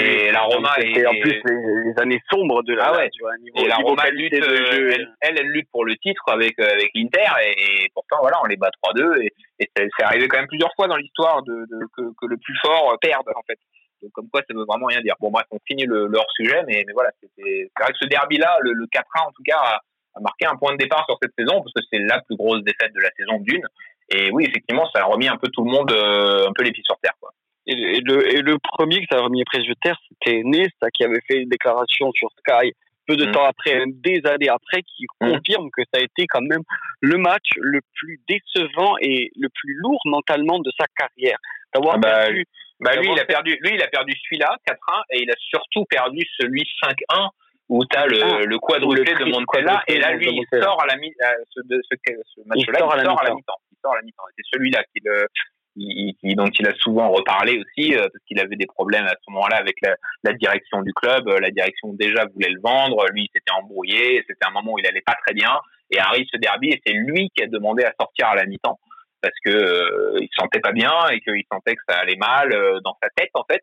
et la Roma est en plus les, années sombres de la ah ouais. niveau, et la Roma lutte, euh, elle, elle, lutte pour le titre avec euh, avec l'Inter et, pourtant voilà, on les bat 3-2 et, et c'est arrivé quand même plusieurs fois dans l'histoire de, de que, que, le plus fort perde en fait. Donc comme quoi ça veut vraiment rien dire. Bon bref, on finit le, le hors sujet, mais, mais voilà, c'est vrai que ce derby là, le, le 4-1 en tout cas a marqué un point de départ sur cette saison parce que c'est la plus grosse défaite de la saison d'une. Et oui, effectivement, ça a remis un peu tout le monde euh, un peu les pieds sur terre. Quoi. Et, le, et le premier que ça a remis les pieds sur terre, c'était Nesta qui avait fait une déclaration sur Sky peu de mmh. temps après, des années après, qui mmh. confirme que ça a été quand même le match le plus décevant et le plus lourd mentalement de sa carrière. D'avoir ah bah, perdu, bah lui, il a perdu, lui, il a perdu celui-là, 4-1, et il a surtout perdu celui 5-1 où tu as le, ah, le quadruplé de Montella, et là, lui, il sort à la mi ce, ce, ce match-là, il, sort à la mi-temps. Il sort à la mi-temps. C'est celui-là qui le, qui, dont il a souvent reparlé aussi, euh, parce qu'il avait des problèmes à ce moment-là avec la, la, direction du club. La direction déjà voulait le vendre, lui il s'était embrouillé, c'était un moment où il allait pas très bien, et arrive ce derby, et c'est lui qui a demandé à sortir à la mi-temps, parce que euh, il se sentait pas bien, et qu'il sentait que ça allait mal euh, dans sa tête en fait.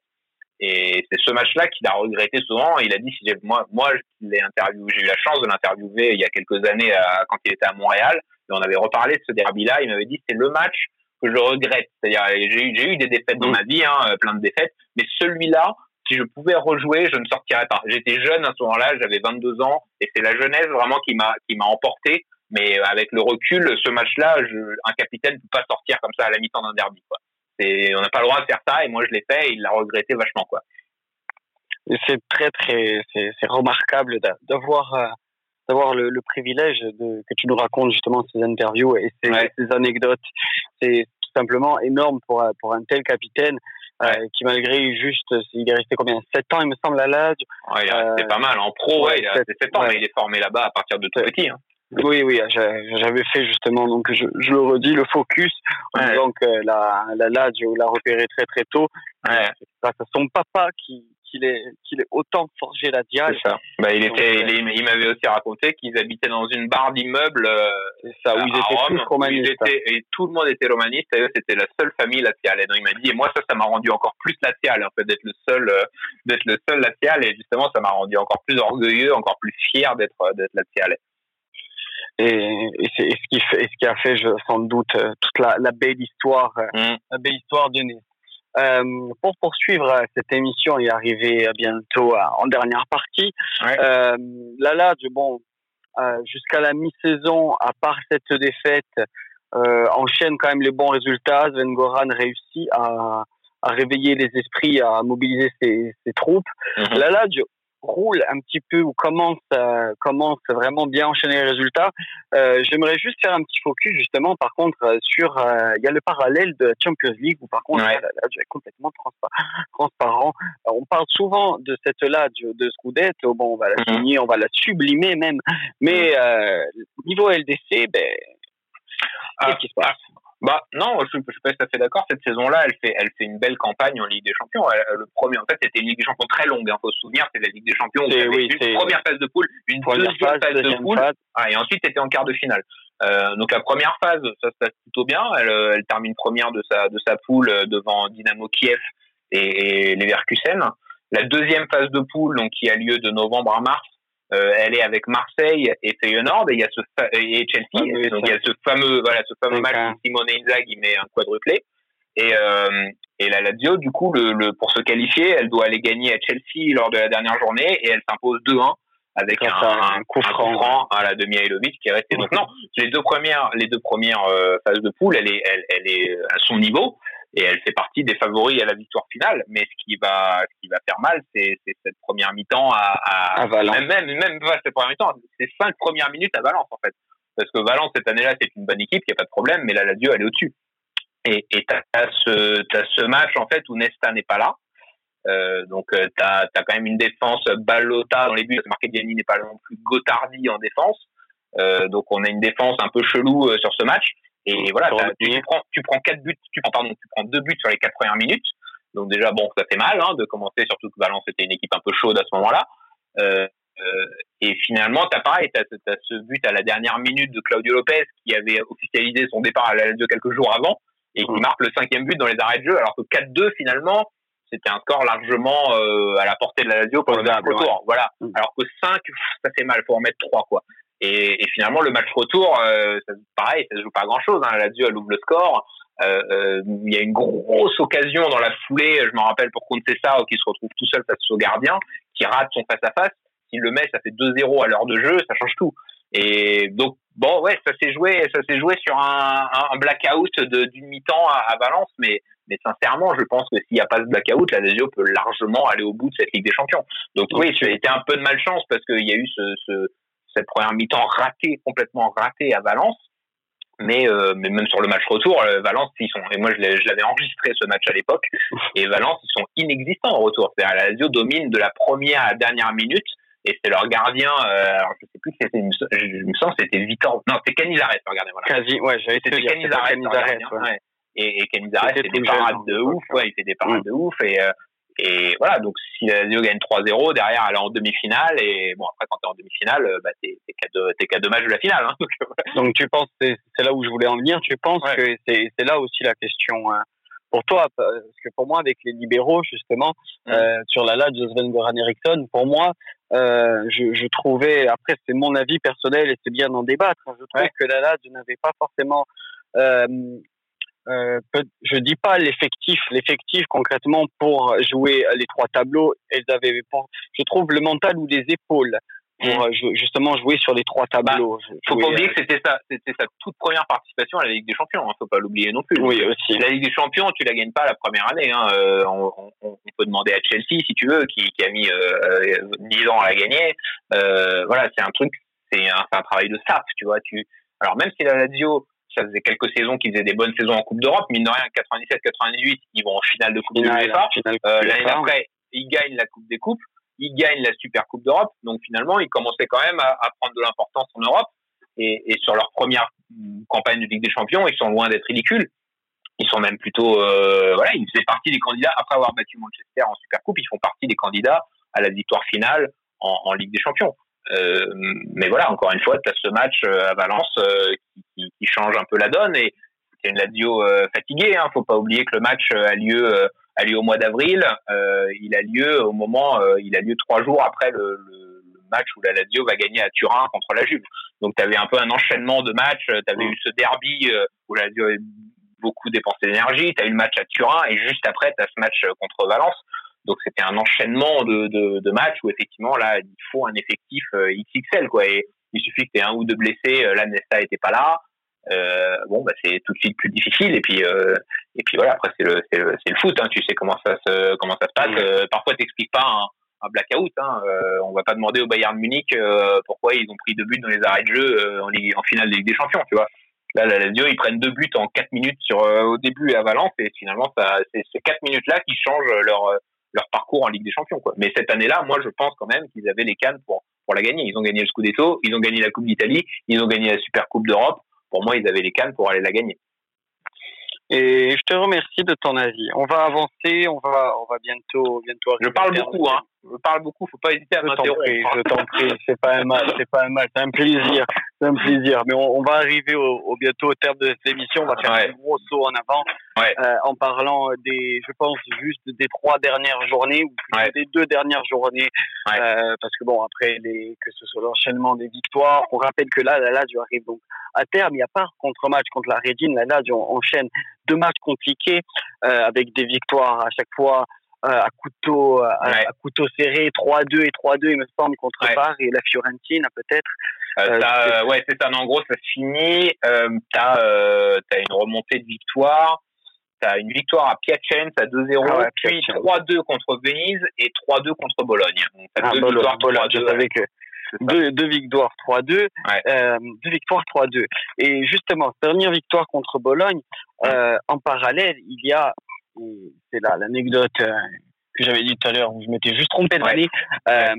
Et c'est ce match-là qu'il a regretté souvent. Il a dit, si moi, moi, j'ai eu la chance de l'interviewer il y a quelques années à, quand il était à Montréal. Et on avait reparlé de ce derby-là. Il m'avait dit, c'est le match que je regrette. C'est-à-dire, j'ai eu, des défaites dans mmh. ma vie, hein, plein de défaites. Mais celui-là, si je pouvais rejouer, je ne sortirais pas. J'étais jeune à ce moment-là, j'avais 22 ans, et c'est la jeunesse vraiment qui m'a, qui m'a emporté. Mais avec le recul, ce match-là, un capitaine ne peut pas sortir comme ça à la mi-temps d'un derby. Quoi on n'a pas le droit de faire ça et moi je l'ai fait et il l'a regretté vachement quoi. C'est très très c'est remarquable d'avoir euh, d'avoir le, le, privilège de, que tu nous racontes justement ces interviews et ces, ces anecdotes. C'est tout simplement énorme pour pour un tel capitaine. Euh, qui malgré juste, il est resté combien 7 ans, il me semble, à l'âge. Ouais, c'est pas mal. En pro, ouais, il a 7 ans, mais il est formé là-bas à partir de tout petit. Hein. Oui, oui, j'avais fait justement, donc je, je, le redis, le focus, que la, la Lazio l'a repéré très très tôt. Ouais. C'est son papa qui, est autant forgé la diage. ça. Bah, il était, euh, il, m'avait aussi raconté qu'ils habitaient dans une barre d'immeubles. Euh, ça, où ils étaient Rome, tous romanistes. et tout le monde était romaniste. Et c'était la seule famille latiale. Et donc, il m'a dit, et moi, ça, ça m'a rendu encore plus latial, en fait, d'être le seul, euh, d'être le seul latial. Et justement, ça m'a rendu encore plus orgueilleux, encore plus fier d'être, d'être latial et, et c'est ce qui fait, ce qui a fait je, sans doute euh, toute la, la belle histoire, euh, mm. la belle histoire de Nice. Euh, pour poursuivre euh, cette émission et arriver bientôt en dernière partie, ouais. euh, bon, euh, jusqu'à la mi-saison, à part cette défaite, enchaîne quand même les bons résultats. Sven Goran réussit à, à réveiller les esprits, à mobiliser ses, ses troupes. Mm -hmm. Roule un petit peu ou commence euh, commence vraiment bien enchaîner les résultats. Euh, J'aimerais juste faire un petit focus justement par contre euh, sur euh, il y a le parallèle de la Champions League où par contre ouais. là, là, complètement transparent. on parle souvent de cette là de, de Scudetto, bon on va la mhm. on va la sublimer même, mais mhm. euh, niveau LDC, ben qu'est-ce ah, qui se passe? Bah non, je, je suis pas tout à fait d'accord. Cette saison-là, elle fait, elle fait une belle campagne en Ligue des Champions. le premier, en fait, c'était une Ligue des Champions très longue. Il hein, faut se souvenir, c'est la Ligue des Champions. Oui, une première phase de poule, une deuxième phase, phase de poule, ah, et ensuite c'était en quart de finale. Euh, donc la première phase, ça se passe plutôt bien. Elle, elle termine première de sa de sa poule euh, devant Dynamo Kiev et, et Leverkusen. La deuxième phase de poule, donc qui a lieu de novembre à mars, euh, elle est avec Marseille et Feyenoord et il y a ce et Chelsea ah, donc il y a ce fameux voilà ce fameux match où Simone Inzaghi met un quadruplé. Et euh, et la Lazio du coup le, le, pour se qualifier elle doit aller gagner à Chelsea lors de la dernière journée et elle s'impose 2-1 avec un, un, un, coup franc à la demi Ailovic qui est resté donc non les deux premières les deux premières euh, phases de poule elle est elle, elle est à son niveau et elle fait partie des favoris à la victoire finale. Mais ce qui va, ce qui va faire mal, c'est cette première mi-temps à, à, Valence. Même, même, même pas cette première mi-temps, c'est cinq premières minutes à Valence en fait. Parce que Valence cette année-là, c'est une bonne équipe, il n'y a pas de problème, mais la Lazio elle est au-dessus. Et et t'as as ce as ce match en fait où Nesta n'est pas là. Euh, donc euh, t'as as quand même une défense Balota dans les buts. Marquezini n'est pas non plus Gotardi en défense. Euh, donc on a une défense un peu chelou euh, sur ce match. Et voilà, tu, prends, tu prends quatre buts, tu prends pardon, tu prends deux buts sur les quatre premières minutes. Donc déjà bon, ça fait mal hein, de commencer, surtout que Valence était une équipe un peu chaude à ce moment-là. Euh, euh, et finalement, t'as pareil, t'as as ce but à la dernière minute de Claudio Lopez qui avait officialisé son départ à la de quelques jours avant et qui mmh. marque le cinquième but dans les arrêts de jeu, alors que 4-2 finalement, c'était un score largement euh, à la portée de la Lazio pour le retour. Voilà. Mmh. Alors que 5, ça fait mal, faut en mettre 3 quoi. Et, et, finalement, le match retour, euh, ça, pareil, ça se joue pas grand chose. Hein. La Lazio elle ouvre le score. Euh, euh, il y a une grosse occasion dans la foulée. Je m'en rappelle pour ça qui se retrouve tout seul face au gardien, qui rate son face à face. S'il le met, ça fait 2-0 à l'heure de jeu, ça change tout. Et donc bon, ouais, ça s'est joué, ça s'est joué sur un, un blackout d'une mi-temps à, à Valence, mais mais sincèrement, je pense que s'il n'y a pas ce blackout, la Lazio peut largement aller au bout de cette Ligue des Champions. Donc oui, été un peu de malchance parce qu'il y a eu ce, ce, cette première mi-temps ratée, complètement ratée à Valence. Mais, euh, mais même sur le match retour, euh, Valence, ils sont, et moi je l'avais enregistré ce match à l'époque, et Valence, ils sont inexistants au retour. C'est-à-dire la Lazio domine de la première à la dernière minute, et c'est leur gardien, euh, alors je sais plus, c'était, je me sens c'était Victor, non, c'était Canizares, regardez, voilà. Quasi, ouais, j'avais été Canizares, ouais et, et Canizares fait des parades de ouf, ouais, il fait des parades de ouf et euh, et voilà, donc si la Lazio gagne 3-0, derrière elle est en demi-finale et bon après quand t'es en demi-finale, euh, bah t'es qu'à deux t'es qu'à deux matchs de la finale. Hein, donc, tu penses c'est là où je voulais en venir. Tu penses que c'est là aussi la question hein, pour toi parce que pour moi avec les libéraux justement mm. euh, sur la de Sven Goran Eriksson, pour moi euh, je, je trouvais après c'est mon avis personnel et c'est bien d'en débattre. Hein, je trouve que la LAD n'avait pas forcément euh, euh, je dis pas l'effectif, l'effectif concrètement pour jouer les trois tableaux, elles avaient, je trouve le mental ou les épaules pour mm. euh, justement jouer sur les trois tableaux. Bah, faut pas oublier que c'était ça, c'était sa toute première participation à la Ligue des Champions. Hein, faut pas l'oublier non plus. Oui aussi. La Ligue des Champions, tu la gagnes pas la première année. Hein. Euh, on, on, peut demander à Chelsea si tu veux, qui, qui a mis euh, 10 ans à la gagner. Euh, voilà, c'est un truc, c'est un, un, travail de staff, tu vois. Tu, alors même si la Lazio ça faisait quelques saisons qu'ils faisaient des bonnes saisons en Coupe d'Europe. Mine de rien, 97-98, ils vont en finale de Coupe finale, de Euh, L'année d'après, ils gagnent la Coupe des Coupes, ils gagnent la Super Coupe d'Europe. Donc finalement, ils commençaient quand même à, à prendre de l'importance en Europe. Et, et, sur leur première campagne de Ligue des Champions, ils sont loin d'être ridicules. Ils sont même plutôt, euh, voilà, ils faisaient partie des candidats. Après avoir battu Manchester en Super Coupe, ils font partie des candidats à la victoire finale en, en Ligue des Champions. Euh, mais voilà, encore une fois, tu as ce match euh, à Valence euh, qui, qui, change un peu la donne et c'est une Lazio fatiguée. Hein. Faut pas oublier que le match a lieu a lieu au mois d'avril. il a lieu au moment, il a lieu trois jours après le, le, match où la Lazio va gagner à Turin contre la Juve. Donc tu avais un peu un enchaînement de matchs. Tu avais eu ce derby où la Lazio avait beaucoup dépensé d'énergie. Tu as eu le match à Turin et juste après tu as ce match contre Valence. Donc c'était un enchaînement de, de, de, matchs où effectivement là il faut un effectif euh, XXL quoi. Et il suffit que tu aies un ou deux blessés. Euh, là Nesta était pas là. Euh, bon bah c'est tout de suite plus difficile et puis euh, et puis voilà après c'est le c'est le, le, foot hein, tu sais comment ça se comment ça se passe euh, parfois t'expliques pas un, un blackout hein, euh, on va pas demander au Bayern Munich pourquoi ils ont pris deux buts dans les arrêts de jeu en, en finale de Ligue des Champions tu vois là la Lazio ils prennent deux buts en quatre minutes sur au début à Valence et finalement ça c'est ces quatre minutes là qui changent leur leur parcours en Ligue des Champions. Quoi. Mais cette année-là, moi, je pense quand même qu'ils avaient les cannes pour, pour la gagner. Ils ont gagné le Scudetto, ils ont gagné la Coupe d'Italie, ils ont gagné la Super Coupe d'Europe. Pour moi, ils avaient les cannes pour aller la gagner. Et je te remercie de ton avis. On va avancer, on va, on va bientôt, bientôt. Je parle beaucoup, hein. Je parle beaucoup. Faut pas hésiter à m'interrompre. Je t'en prie, c'est pas un mal, c'est pas un mal, c'est un plaisir, c'est un plaisir. Mais on, on va arriver au, au, bientôt au terme de cette émission. On va faire un gros saut en avant, ouais. euh, en parlant des, je pense juste des trois dernières journées ou ouais. des deux dernières journées, euh, parce que bon après les, que ce soit l'enchaînement des victoires. On rappelle que là, la Lazio arrive donc à terme. Il n'y a pas contre-match contre la Reggine. La Lazio enchaîne deux matchs compliqués euh, avec des victoires à chaque fois euh, à couteau à, couteau serré 3-2 et 3-2 il me semble contre. Bar et la Fiorentina peut-être euh, euh, ouais c'est ça. En gros ça se finit. Euh, t'as euh, as une remontée de victoire. Tu as une victoire à Piacenza à 2-0, ah puis 3-2 contre Venise et 3-2 contre Bologne. Donc, ah, deux, victoires, Bologne, je savais que deux, deux, victoires 3-2, euh, deux victoires 3-2. Et justement, dernière victoire contre Bologne, euh, en parallèle, il y a, c'est là l'anecdote euh, que j'avais dit tout à l'heure, où je m'étais juste trompé euh,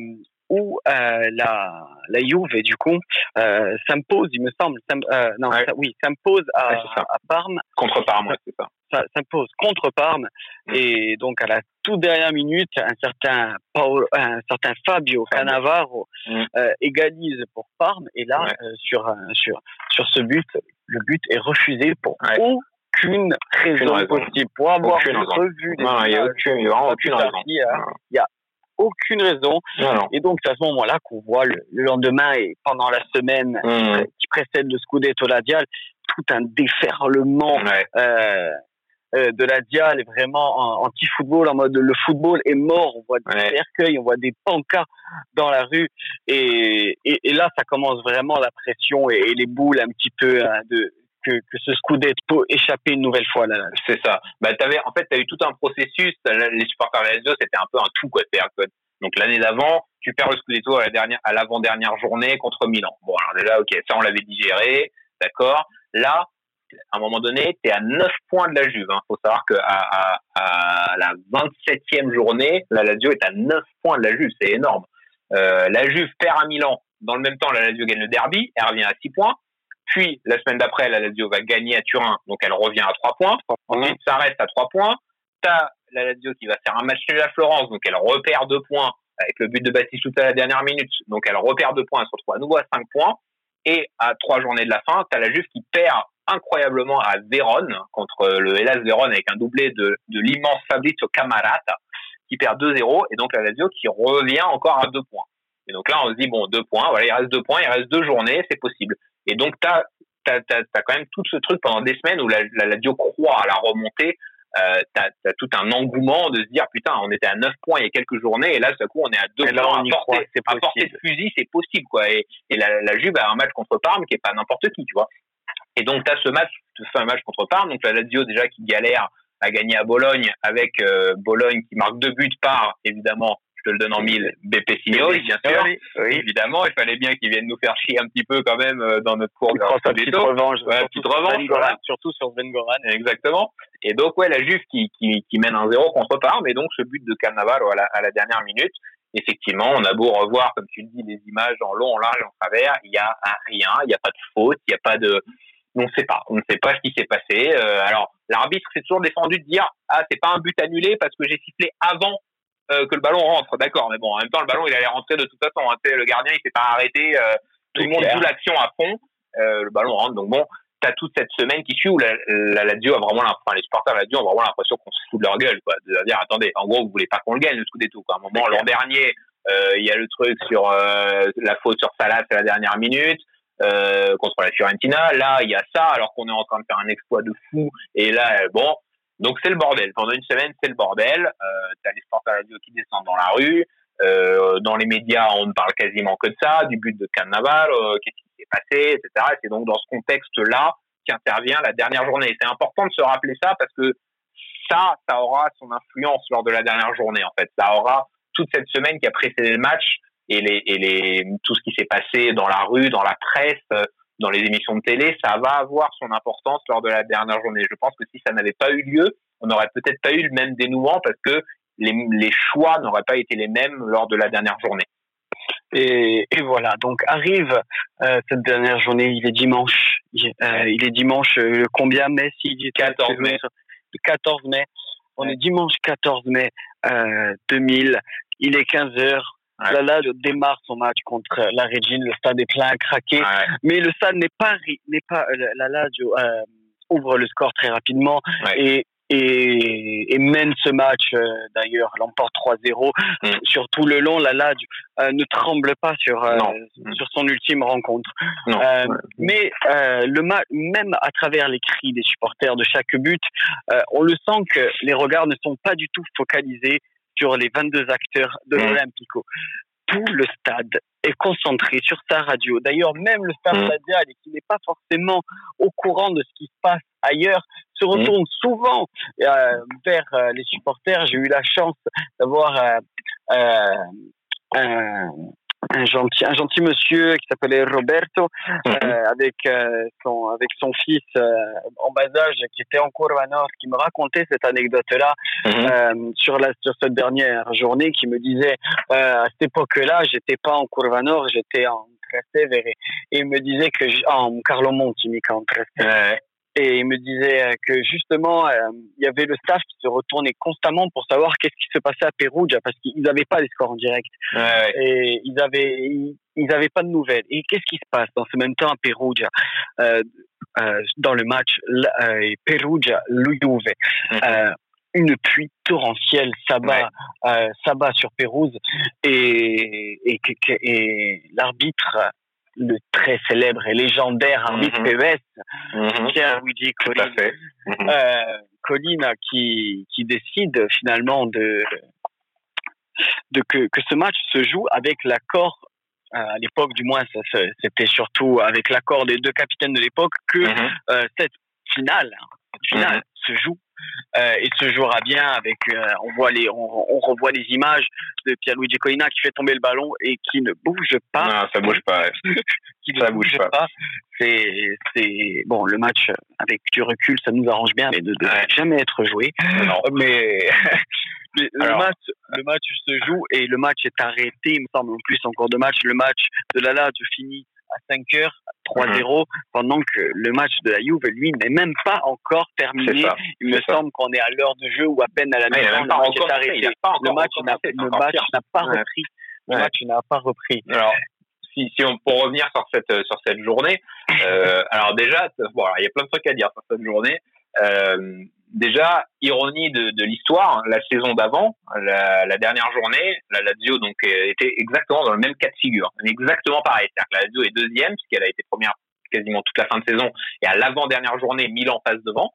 où euh, la, la Juve, du coup, euh, s'impose, il me semble, euh, non, oui, s'impose à, à, Parme. Contre Parme, c'est ça. ça s'impose contre Parme. Mm. Et donc, à la toute dernière minute, un certain, Paolo, un certain Fabio Cannavaro mm. euh, égalise pour Parme. Et là, euh, sur, sur, sur ce but, le but est refusé pour aucune raison, possible. Pour avoir revu il n'y a aucune, aucune raison. Il y a aucune raison. Et donc, c'est à ce moment-là qu'on voit le, lendemain et pendant la semaine mmh. qui précède le Scudetto La Dial, tout un déferlement euh, euh, de la Dial, vraiment anti-football, en mode le football est mort. On voit des cercueils, on voit des pancartes dans la rue. Et, et, là, ça commence vraiment la pression et, les boules un petit peu hein, de que, que ce Scudetto échappé une nouvelle fois là. C'est ça. Bah avais, en fait, tu as eu tout un processus. Les supporters de la c'était un peu un tout quoi. Donc l'année d'avant, tu perds le Scudetto à la dernière, à l'avant-dernière journée contre Milan. Bon, alors déjà, ok, ça on l'avait digéré, d'accord. Là, à un moment donné, tu es à 9 points de la Juve. Il hein. faut savoir qu'à à la 27e journée, la Lazio est à 9 points de la Juve. C'est énorme. Euh, la Juve perd à Milan. Dans le même temps, la Lazio gagne le derby. Elle revient à 6 points. Puis, la semaine d'après, la Lazio va gagner à Turin, donc elle revient à 3 points. Ensuite, ça reste à 3 points. T'as la Lazio qui va faire un match nul à Florence, donc elle repère 2 points avec le but de Battistuta à la dernière minute. Donc elle repère 2 points, elle se retrouve à nouveau à 5 points. Et à 3 journées de la fin, t'as la Juve qui perd incroyablement à Vérone, contre le Hellas Vérone avec un doublé de, de l'immense Fabrizio Camarata, qui perd 2-0. Et donc la Lazio qui revient encore à 2 points. Et donc là, on se dit, bon, 2 points, voilà, il reste 2 points, il reste 2 journées, c'est possible. Et donc, tu as, quand même tout ce truc pendant des semaines où la, la, la croit à la remontée. Euh, tu as, tout un engouement de se dire, putain, on était à 9 points il y a quelques journées, et là, tout à coup, on est à 2 points. À portée, à portée de fusil, c'est possible, quoi. Et, et la, la, Juve a un match contre Parme qui est pas n'importe qui, tu vois. Et donc, tu as ce match, tu fais un match contre Parme, donc la Lazio, déjà, qui galère à gagner à Bologne, avec euh, Bologne qui marque deux buts par, évidemment, te le donne en mille. BP Signori, bien sûr. Oui, Évidemment, il fallait bien qu'ils viennent nous faire chier un petit peu quand même euh, dans notre cours de petite revanche. Ouais, petite revanche. Surtout sur Sven Goran. Exactement. Et donc, ouais, la Juve qui, qui, qui mène un zéro contre part, mais donc ce but de Cannavaro à la, à la dernière minute, effectivement, on a beau revoir, comme tu le dis, les images en long, en large, en travers, il y a rien, il n'y a pas de faute, il n'y a pas de, on ne sait pas, on ne sait pas ce qui s'est passé. Euh, alors, l'arbitre s'est toujours défendu de dire, ah, c'est pas un but annulé parce que j'ai sifflé avant euh, que le ballon rentre, d'accord, mais bon, en même temps, le ballon, il allait rentrer de toute façon. Hein, le gardien, il s'est pas arrêté. Euh, tout le monde joue l'action à fond. Euh, le ballon rentre. Donc bon, t'as toute cette semaine qui suit où la, la Lazio a vraiment, enfin, les supporters de la Lazio ont vraiment l'impression qu'on se fout de leur gueule, quoi. De dire, attendez, en gros, vous voulez pas qu'on le gagne, le Scudetto, quoi. À un moment, l'an dernier, il y a le truc sur la faute sur Salah, c'est la dernière minute. contre la Fiorentina. Là, il y a ça, alors qu'on est en train de faire un exploit de fou. Et là, bon, donc c'est le bordel. Pendant une semaine, c'est le bordel. Euh, t'as les sports radio qui descendent dans la rue. Euh, dans les médias, on ne parle quasiment que de ça, du but de Carnaval, euh, qu'est-ce qui s'est passé, etc. Et c'est donc dans ce contexte-là qu'intervient la dernière journée. C'est important de se rappeler ça parce que ça, ça aura son influence lors de la dernière journée. En fait, ça aura toute cette semaine qui a précédé le match et les, et les tout ce qui s'est passé dans la rue, dans la presse, dans les émissions de télé, ça va avoir son importance lors de la dernière journée. Je pense que si ça n'avait pas eu lieu, on n'aurait peut-être pas eu le même dénouement parce que les, les choix n'auraient pas été les mêmes lors de la dernière journée. Et, et voilà, donc arrive euh, cette dernière journée, il est dimanche. Euh, il est dimanche, euh, combien mai si 14 mai. Le 14 mai. On est dimanche 14 mai 2000. Il est 15 heures. Là, là, démarre son match contre la Régine. Le stade est plein à craquer. Mais le stade n'est pas, n'est pas, euh, euh, ouvre le score très rapidement et, et, et, mène ce match euh, d'ailleurs, l'emporte 3-0. Mm. Sur tout le long, la Lazio ne tremble pas sur, mm. sur son ultime rencontre. Mais le match, même à travers les cris des supporters de chaque but, on le sent que les regards ne sont pas du tout focalisés sur les 22 acteurs de mmh. l'Olympico. Tout le stade est concentré sur sa radio. D'ailleurs, même le stade mmh. qui n'est pas forcément au courant de ce qui se passe ailleurs se mmh. retourne souvent euh, vers euh, les supporters. J'ai eu la chance d'avoir un, un gentil, un gentil monsieur qui s'appelait Roberto, mhm. euh, avec euh, son avec son fils euh, en bas âge qui était en Nord, qui me racontait cette anecdote-là mhm. sur la sur cette dernière journée, qui me disait à cette époque-là, j'étais pas en Nord, j'étais en Trastevere et, il me disait que en Carlo Montimica en Trastevere. Et il me disait euh, que justement, euh, il y avait le staff qui se retournait constamment pour savoir qu'est-ce qui se passait à Perugia parce qu'ils n'avaient pas les scores en direct. Ouais. Et ils avaient, ils n'avaient pas de nouvelles. Et qu'est-ce qui se passe dans ce même temps à Perugia euh, euh, dans le match Perugia Juve euh, une pluie torrentielle s'abat ouais. s'abat sur Pérouse et, et, et l'arbitre le très célèbre et légendaire arbitre mm -hmm. PES, Pierre-Luigi Collin, mhm. euh, Colline qui, qui décide finalement de, de que, que ce match se joue avec l'accord euh, à l'époque du moins c'était surtout avec l'accord des deux capitaines de l'époque que mhm. euh, cette finale finale mhm. se joue euh, et se jouera bien avec euh, on voit les on, on, revoit les images de Pierluigi Collina qui fait tomber le ballon et qui ne bouge pas non ça bouge pas qui ne bouge, pas, pas. c'est c'est bon le match avec du recul ça nous arrange bien mais ne devrait ouais. jamais être joué non. mais le match, le match se joue et le match est arrêté, il me semble en plus en cours de match. Le match de Lala se finit à 5 heures, 3-0, mmh. pendant que le match de la Juve, lui, n'est même pas encore terminé. Ça, il me semble qu'on est à l'heure de jeu ou à peine à la mi-temps. Le match est arrêté. Le match n'a pas repris. Le match n'a pas repris. Alors, si, si on pour revenir sur cette sur cette journée, euh, alors déjà, bon, il y a plein de trucs à dire sur cette journée. Euh, déjà, ironie de, de l'histoire, la saison d'avant, la, la, dernière journée, la Lazio donc était exactement dans le même cas de figure, exactement pareil. C'est-à-dire que la Lazio est deuxième puisqu'elle a été première quasiment toute la fin de saison et à l'avant-dernière journée, Milan passe devant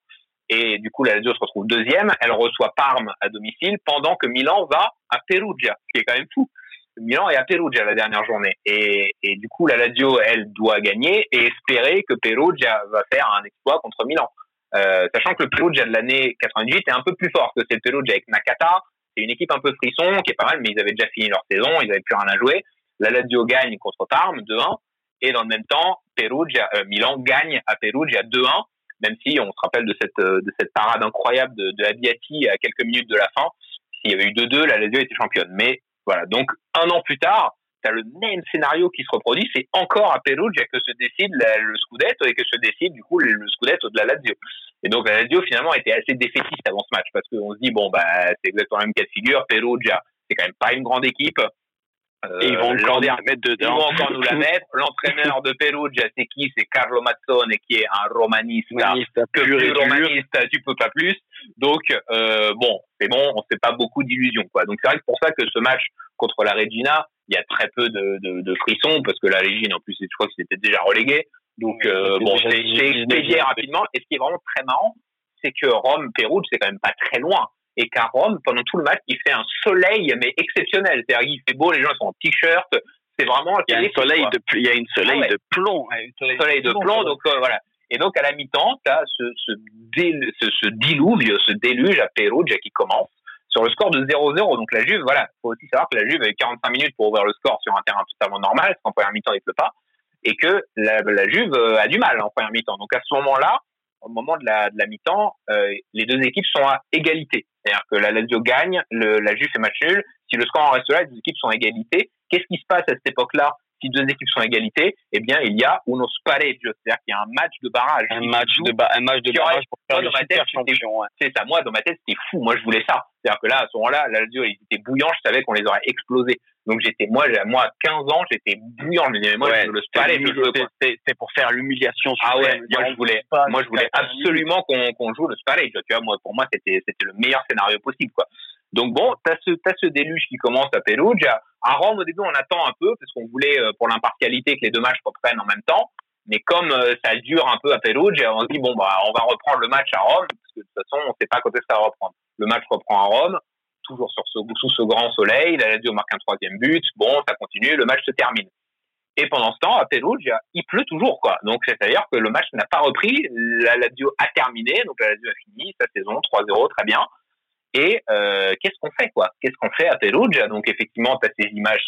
et du coup la Lazio se retrouve deuxième. Elle reçoit Parme à domicile pendant que Milan va à Perugia, ce qui est quand même fou. Milan est à Perugia la dernière journée et, et du coup la Lazio elle doit gagner et espérer que Perugia va faire un exploit contre Milan. Euh, sachant que le Perugia de l'année 98 est un peu plus fort que c'est le Perugia avec Nakata. C'est une équipe un peu frisson, qui est pas mal, mais ils avaient déjà fini leur saison, ils avaient plus rien à jouer. La Lazio gagne contre Parme 2-1, et dans le même temps, Perugia, euh, Milan gagne à Perugia 2-1, même si on se rappelle de cette euh, de cette parade incroyable de, de Abbiati à quelques minutes de la fin. S'il y avait eu 2-2, la Lazio était championne. Mais voilà, donc un an plus tard, tu le même scénario qui se reproduit, c'est encore à Perugia que se décide la, le Scudetto et que se décide du coup le, le Scudetto de la Lazio. Et donc la Lazio finalement était assez défaitiste avant ce match parce qu'on se dit bon bah c'est exactement le même cas de figure, Perugia c'est quand même pas une grande équipe. Euh, et ils vont encore nous mettre dedans. Ils vont encore nous la mettre. L'entraîneur de Perugia, c'est qui? C'est Carlo Mazzone, qui est un romaniste. que plus romaniste, tu peux pas plus. Donc euh, bon, c'est bon, on fait pas beaucoup d'illusions quoi. Donc c'est vrai que pour ça que ce match contre la Regina, il y a très peu de, de, de frissons parce que la Régine, en plus, je crois que c'était déjà relégué. Donc, euh, bon, c'est expédié rapidement. Et ce qui est vraiment très marrant, c'est que Rome, Pérouge, c'est quand même pas très loin. Et qu'à Rome, pendant tout le match, il fait un soleil, mais exceptionnel. C'est-à-dire, il fait beau, les gens sont en t-shirt. C'est vraiment. Il y a un soleil de, il y a une soleil ah ouais. de plomb. Un soleil, soleil de plomb, plomb donc euh, voilà. Et donc, à la mi-temps, tu as ce, ce, dé, ce, ce diluve, ce déluge à Perugia qui commence sur le score de 0-0. Donc la Juve, voilà, faut aussi savoir que la Juve avait 45 minutes pour ouvrir le score sur un terrain totalement normal, parce qu'en première mi-temps il pleut pas, et que la, Juve euh, a du mal en première mi-temps. Donc à ce moment-là, au moment de la, mi-temps, euh, les deux équipes sont à égalité. C'est-à-dire que la Lazio gagne, la Juve fait match nul. Si le score en reste là, les deux équipes sont à égalité. Qu'est-ce qui se passe à cette époque-là? Si deux équipes sont à égalité, eh bien, il y a uno spareggio, c'est-à-dire qu'il y a un match de barrage. Un match de, ba un match de barrage pour faire le super champion. C'est ça. Moi, dans ma tête, c'était fou. Moi, je voulais ça. C'est-à-dire que là, à ce moment-là, la Lazio, ils étaient bouillants. Je savais qu'on les aurait explosés. Donc, j'étais, moi, moi, à 15 ans, j'étais bouillant. Je me disais, moi, ouais, je le C'est pour faire l'humiliation. Ah ouais. Moi, je voulais, moi, je voulais absolument qu'on qu joue le spareggio. Tu vois, moi, pour moi, c'était, c'était le meilleur scénario possible, quoi. Donc bon, t'as ce, as ce déluge qui commence à Perugia. À Rome, au début, on attend un peu parce qu'on voulait, euh, pour l'impartialité, que les deux matchs reprennent en même temps. Mais comme euh, ça dure un peu à Perugia, on se dit bon bah on va reprendre le match à Rome parce que de toute façon on sait pas quand est-ce que ça va reprendre. Le match reprend à Rome, toujours sur ce, sous ce grand soleil. La Lazio marque un troisième but. Bon, ça continue, le match se termine. Et pendant ce temps, à Perugia, il pleut toujours, quoi. Donc, c'est-à-dire que le match n'a pas repris. La Lazio a terminé. Donc, la Lazio a fini sa saison 3-0, très bien. Et euh, qu'est-ce qu'on fait, quoi? Qu'est-ce qu'on fait à Perugia Donc, effectivement, tu as ces images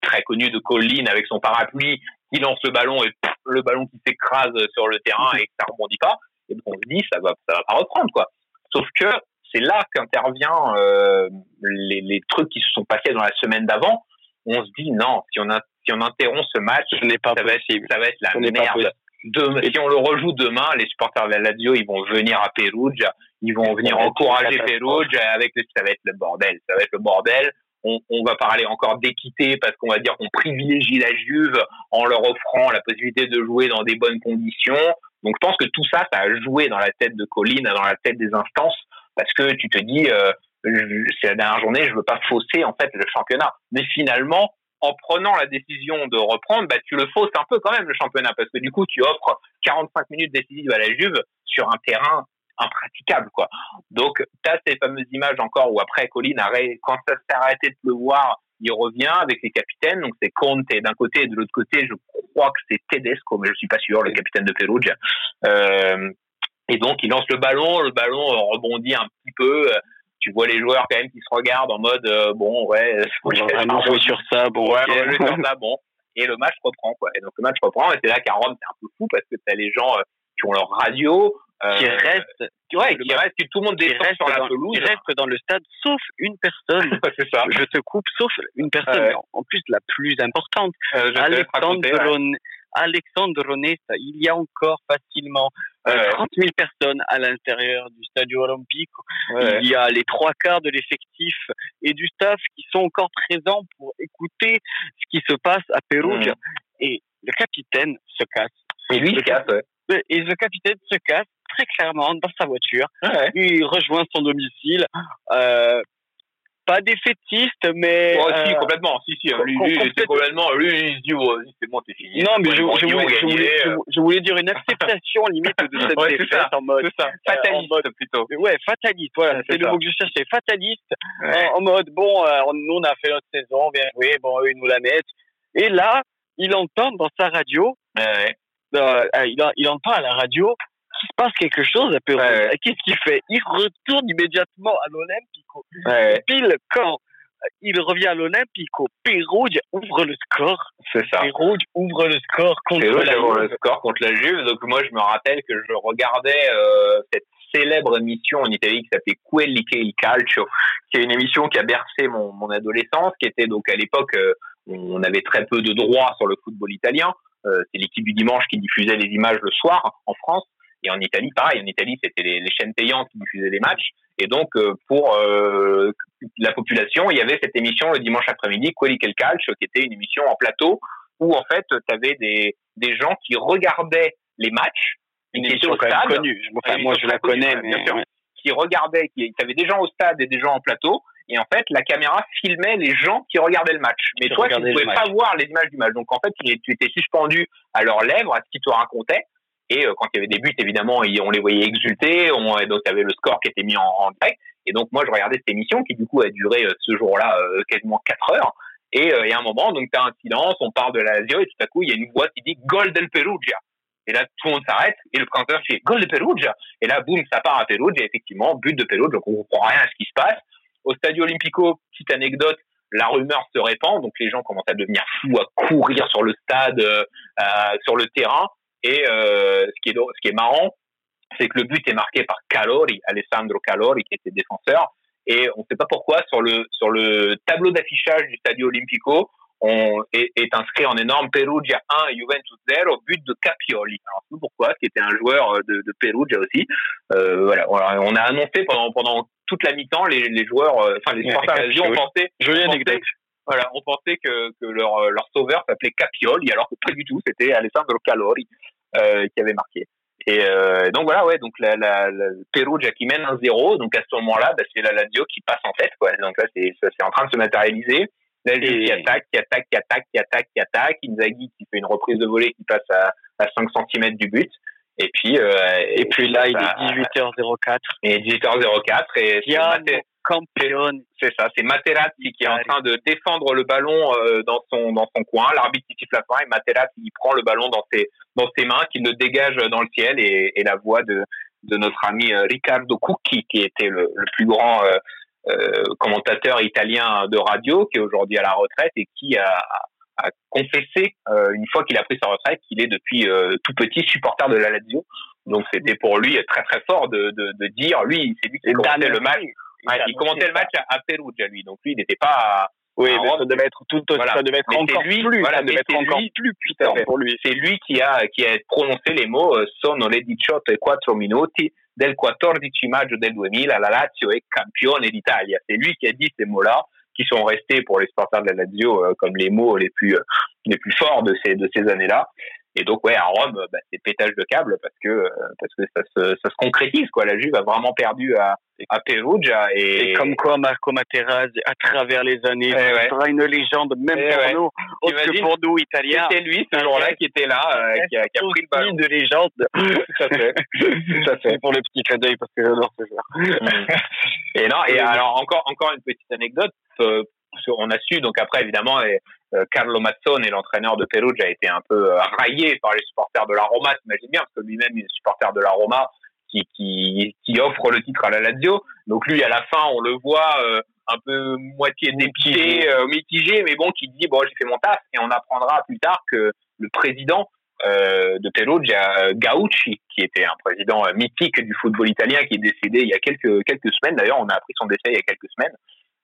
très connues de Colline avec son parapluie qui lance le ballon et le ballon qui s'écrase sur le terrain et que ça rebondit pas. Et donc, on se dit, ça va, ça va pas reprendre, quoi. Sauf que c'est là qu'intervient euh, les, les trucs qui se sont passés dans la semaine d'avant. On se dit, non, si on a si on interrompt ce match, ce n'est pas ça, va être, ça va être la merde. Et si on le rejoue demain, les supporters de la Lazio, ils vont venir à Perugia, ils vont venir encourager Perugia avec le, ça va être le bordel, ça va être le bordel. On, on va parler encore d'équité parce qu'on va dire qu'on privilégie la Juve en leur offrant la possibilité de jouer dans des bonnes conditions. Donc je pense que tout ça, ça a joué dans la tête de Colline, dans la tête des instances, parce que tu te dis, euh, c'est la dernière journée, je veux pas fausser en fait le championnat. Mais finalement, en prenant la décision de reprendre, bah, tu le fausses un peu quand même le championnat parce que du coup tu offres 45 minutes décisives à la Juve sur un terrain impraticable quoi. Donc tu as ces fameuses images encore où après Colin quand ça s'est arrêté de pleuvoir, il revient avec les capitaines, donc c'est Conte d'un côté et de l'autre côté, je crois que c'est Tedesco, mais je suis pas sûr, le capitaine de Perugia. Euh, et donc il lance le ballon, le ballon rebondit un petit peu, tu vois les joueurs quand même qui se regardent en mode euh, bon ouais on va jouer sur ça bon ouais, on va jouer sur ça bon. Et le match reprend quoi. Et donc le match reprend et c'est là qu'à Rome c'est un peu fou parce que t'as les gens euh, qui ont leur radio euh, qui restent ouais qui restent tout le monde descend sur la pelouse. qui restent dans le stade sauf une personne. Ça. Je te coupe sauf une personne. En plus la plus importante Alexandre Alexandre Ronesta, il y a encore facilement euh, 30 000 personnes à l'intérieur du Stadio Olimpico. Il y a les trois quarts de l'effectif et du staff qui sont encore présents pour écouter ce qui se passe à Perugia. Et le capitaine se casse. Et lui, se casse, ouais. Et le capitaine se casse très clairement dans sa voiture. Il rejoint son domicile. Euh, pas défaitiste, mais. Oh, si, euh, complètement. Si, si. Lui, lui c'est complètement. Lui, il se dit, oh, c'est bon, c'est fini. Non, mais je, je, voulais, je, voulais, je, voulais, dire une acceptation limite de cette ouais, défaite en mode. Ça. Fataliste, en mode, plutôt. Ouais, fataliste, voilà. c'est le mot que je cherchais. Fataliste. Ouais. En, en, mode, bon, euh, nous, on a fait notre saison, bien joué, bon, eux, ils nous la mettent. Et là, il entend dans sa radio. Ouais. Euh, il, il entend à la radio qu'il se passe quelque chose à Perugia. Ouais. Qu'est-ce qu'il fait? Il retourne immédiatement à l'Olympico. Ouais. Pile quand il revient à l'Olympico, Perugia ouvre le score. C'est ça. Perugia ouvre le score contre Perugia la ouvre le score contre la Juve. Donc moi, je me rappelle que je regardais euh, cette célèbre émission en Italie qui s'appelait Quelli che il calcio, qui est une émission qui a bercé mon, mon adolescence, qui était donc à l'époque, euh, on avait très peu de droits sur le football italien. Euh, c'est l'équipe du dimanche qui diffusait les images le soir en France. Et en Italie, pareil. En Italie, c'était les, les, chaînes payantes qui diffusaient les matchs. Et donc, euh, pour euh, la population, il y avait cette émission le dimanche après-midi, Quelli quel calcio, qui était une émission en plateau où, en fait, tu avais des, des gens qui regardaient les matchs. Une émission quand même connue. Enfin, moi, je la connais, mais... Bien sûr, qui regardaient, qui, tu avais des gens au stade et des gens en plateau. Et en fait, la caméra filmait les gens qui regardaient le match. Mais qui toi, tu ne pouvais pas voir les images du match. Donc, en fait, tu, tu étais suspendu à leurs lèvres, à ce qu'ils te racontaient. Et euh, quand il y avait des buts, évidemment, on les voyait exulter. On, donc, il y avait le score qui était mis en, en, direct. Et donc, moi, je regardais cette émission qui, du coup, a duré euh, ce jour-là euh, quasiment 4 heures. Et y a un moment, donc, tu as un silence, on parle de la Lazio, et tout à coup, il y a une voix qui dit « Gol del Perugia ». Et là, tout le monde s'arrête, et le présentateur fait « Gol de Perugia ». Et là, boum, ça part à Perugia, effectivement, but de Perugia, donc on comprend rien à ce qui se passe. Au Stadio Olimpico, petite anecdote, la rumeur se répand, donc les gens commencent à devenir fous, à courir sur le stade, euh, sur le terrain. Et euh, ce, qui est, ce qui est marrant, c'est que le but est marqué par Calori, Alessandro Calori, qui était défenseur. Et on ne sait pas pourquoi, sur le, sur le tableau d'affichage du Stadio Olimpico, on est, est, inscrit en énorme Perugia 1, Juventus 0, but de Capioli. Alors, c'est pourquoi, qui était un joueur de, de Perugia aussi. Euh, voilà, on a annoncé pendant, pendant toute la mi-temps, les, les joueurs, euh, enfin, les supporters ouais, on pensait, Jolie anecdote. Voilà, on pensait que, que leur, leur sauveur s'appelait Capioli, alors que pas du tout, c'était Alessandro Calori euh, qui avait marqué. Et euh, donc voilà, ouais, donc la, la, la Perugia qui mène un 0 donc à ce moment-là, bah, c'est la Lazio qui passe en tête, quoi. Donc là, c'est c'est en train de se matérialiser. Lazio qui attaque, qui attaque, qui attaque, qui attaque, qui attaque. Inzaghi qui fait une reprise de volée qui passe à, à 5 cm du but. Et puis, euh, et puis là, il est 18h04. Et 18h04. Et Tiamo, Campione. C'est ça, c'est Materazzi qui est en train de défendre le ballon euh, dans son dans son coin. L'arbitre siffle la fin et Materazzi il prend le ballon dans ses dans ses mains, qu'il le dégage dans le ciel et, et la voix de de notre ami euh, Riccardo Cucchi qui était le, le plus grand euh, euh, commentateur italien de radio, qui est aujourd'hui à la retraite et qui a, a confessé une fois qu'il a pris sa retraite qu'il est depuis tout petit supporter de la Lazio. Donc c'était pour lui très très fort de, de, de dire, lui c'est lui qui commentait le match. Il commentait le match à, à Perugia lui, donc lui il n'était pas oui, mais ça devait être tout, voilà. ça devait être encore lui, plus, voilà, ça devait être encore lui, plus puissant pour lui. C'est lui qui a, qui a prononcé les mots euh, sono le 18 e 4 minuti del 14 maggio del 2000, la Lazio è campione d'Italia. C'est lui qui a dit ces mots-là, qui sont restés pour les sportifs de la Lazio euh, comme les mots les plus, euh, les plus forts de ces, de ces années-là. Et donc ouais, à Rome, bah, c'est pétage de câble parce que euh, parce que ça se, ça se concrétise quoi. La Juve a vraiment perdu à à Perugia et, et comme quoi Marco Materazzi à travers les années eh ouais. sera une légende même et pour ouais. nous autre que pour nous Italiens. C'était lui ce jour-là qui était là, euh, qui, a, qui a pris le ballon de légende. À fait. À fait. pour le petit clin d'œil parce que j'adore ce joueur. et non et alors encore encore une petite anecdote. On a su donc après évidemment et, euh, Carlo Mazzone, l'entraîneur de Perugia, a été un peu euh, raillé par les supporters de la Roma, t'imagines bien, parce que lui-même il est supporter de la Roma qui, qui, qui offre le titre à la Lazio. Donc lui, à la fin, on le voit euh, un peu moitié dépité, euh, mitigé, mais bon, qui dit bon, j'ai fait mon taf, et on apprendra plus tard que le président euh, de Perugia, Gaucci, qui était un président mythique du football italien, qui est décédé il y a quelques quelques semaines. D'ailleurs, on a appris son décès il y a quelques semaines.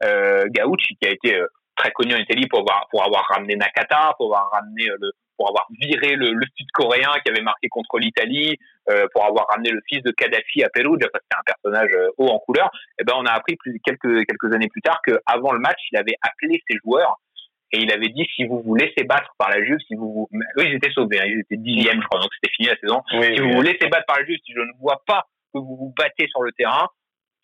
Euh, Gaucci, qui a été très connu en Italie pour avoir, pour avoir ramené Nakata, pour avoir ramené le, pour avoir viré le, le sud-coréen qui avait marqué contre l'Italie, euh, pour avoir ramené le fils de Kadhafi à Perugia, parce que c'était un personnage euh, haut en couleur. Et ben on a appris plus, quelques quelques années plus tard que avant le match, il avait appelé ses joueurs et il avait dit si vous vous laissez battre par la Juve, si vous, oui ils étaient sauvés, hein, ils étaient dixième je crois, donc c'était fini la saison. Oui, si oui, vous vous laissez battre par la Juve, si je ne vois pas que vous vous battez sur le terrain,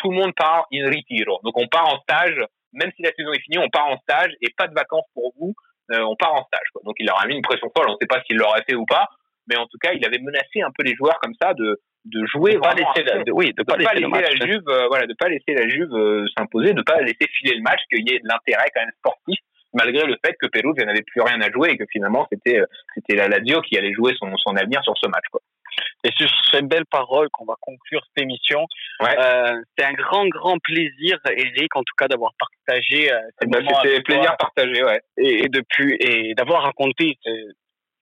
tout le monde part in retiro. Donc on part en stage même si la saison est finie, on part en stage et pas de vacances pour vous, euh, on part en stage. Quoi. Donc il leur a mis une pression folle, on ne sait pas s'il l'aurait fait ou pas, mais en tout cas, il avait menacé un peu les joueurs comme ça de de jouer de pas laisser la, de, oui, de, de pas, laisser, la Juve, euh, voilà, de pas laisser la Juve euh, s'imposer, de pas laisser filer le match, qu'il y ait de l'intérêt quand même sportif, malgré le fait que Perugia n'avait plus rien à jouer et que finalement c'était c'était la Lazio qui allait jouer son son avenir sur ce match, quoi. Et sur ces belles paroles qu'on va conclure cette émission. Ouais. Euh, c'est un grand, grand plaisir, Eric, en tout cas, d'avoir partagé. Euh, bah, C'était plaisir partagé, ouais. Et, et depuis, et d'avoir raconté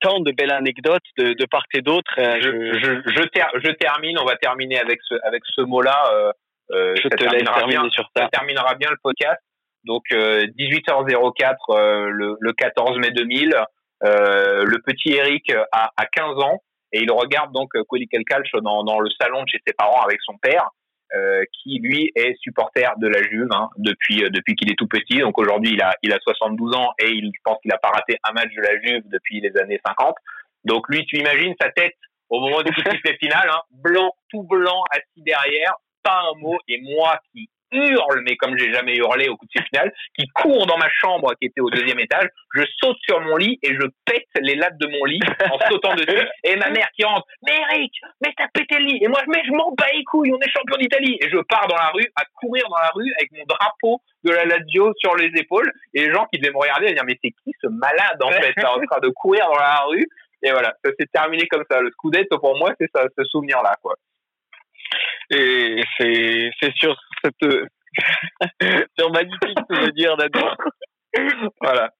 tant de belles anecdotes de, de part et d'autre. Euh, je, je, je, ter je, termine, on va terminer avec ce, avec ce mot-là. Euh, je te laisse terminer bien, sur ça. Ça terminera bien le podcast. Donc, 18h04, le, le 14 mai 2000. le petit Eric a, a 15 ans et il regarde donc Quelical Calcio dans, dans le salon de chez ses parents avec son père, euh, qui lui est supporter de la Juve hein, depuis euh, depuis qu'il est tout petit. Donc aujourd'hui il a il a 72 ans et il pense qu'il a pas raté un match de la Juve depuis les années 50. Donc lui tu imagines sa tête au moment du coup de final, hein, blanc tout blanc assis derrière, pas un mot et moi qui hurle, mais comme j'ai jamais hurlé au coup de final, qui court dans ma chambre qui était au deuxième étage, je saute sur mon lit et je pète les lattes de mon lit en sautant dessus. Et ma mère qui rentre, mais Eric, mais t'as pété le lit. Et moi, mais je m'en bats les couilles, on est champion d'Italie. Et je pars dans la rue, à courir dans la rue avec mon drapeau de la Lazio sur les épaules. Et les gens qui devaient me regarder et dire, mais c'est qui ce malade en fait, en train de courir dans la rue? Et voilà, ça s'est terminé comme ça. Le scudetto pour moi, c'est ça, ce souvenir-là, quoi. Et c'est, c'est sur cette, sur magnifique souvenir d'ado. voilà.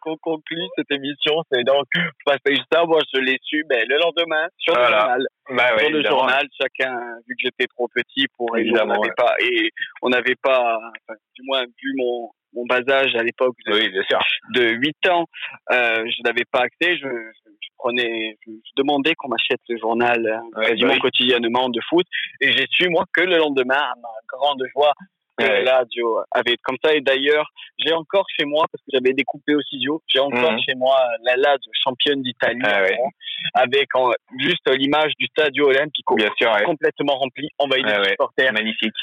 Qu'on conclut cette émission. C'est donc, que ça, moi, je l'ai su, mais le lendemain, sur voilà. le journal. Bah ouais, sur le évidemment. journal, chacun, vu que j'étais trop petit pour, Évidemment, on n'avait ouais. pas, et on n'avait pas, enfin, du moins, vu mon, mon bas âge à l'époque de, Oui, bien sûr. de 8 ans, euh, je n'avais pas accès. Je, je, je prenais, je, je demandais qu'on m'achète le journal Ouais, quasiment oui. quotidiennement de foot, et j'ai su moi que le lendemain, à ma grande joie, que Ouais. la radio avait comme ça. Et d'ailleurs, j'ai encore chez moi parce que j'avais découpé au ciseau, j'ai encore Mhm. chez moi la LAD championne d'Italie Ah ouais. avec en- juste l'image du Stadio Olimpico Bien sûr, complètement rempli, envahi de ouais. supporters. Magnifique.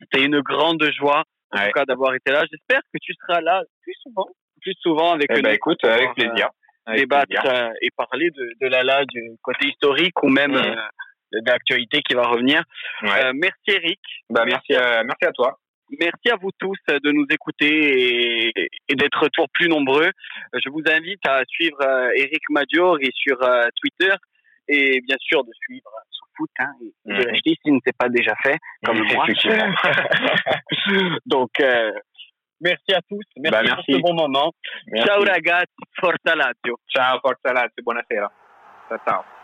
C'était une grande joie en Ouais. tout cas d'avoir été là. J'espère que tu seras là plus souvent, plus souvent avec Eh nous ben, écoute, pour avec plaisir. euh, Avec débattre plaisir. euh, et parler de, de la LA du côté historique ou même Mhm. euh, de l'actualité qui va revenir. Ouais. Merci Eric. bah, merci, à, merci à toi. Merci à vous tous de nous écouter et, d'être toujours plus nombreux. Je vous invite à suivre Eric Madiori sur Twitter et bien sûr de suivre foot hein, de mhm. l'acheter si ce n'était pas déjà fait, comme moi. Donc, merci à tous. Merci, bah, merci. pour ce bon moment. Merci. Ciao ragazzi, forza Lazio. Ciao, forza Lazio, buonasera. Ciao, ciao.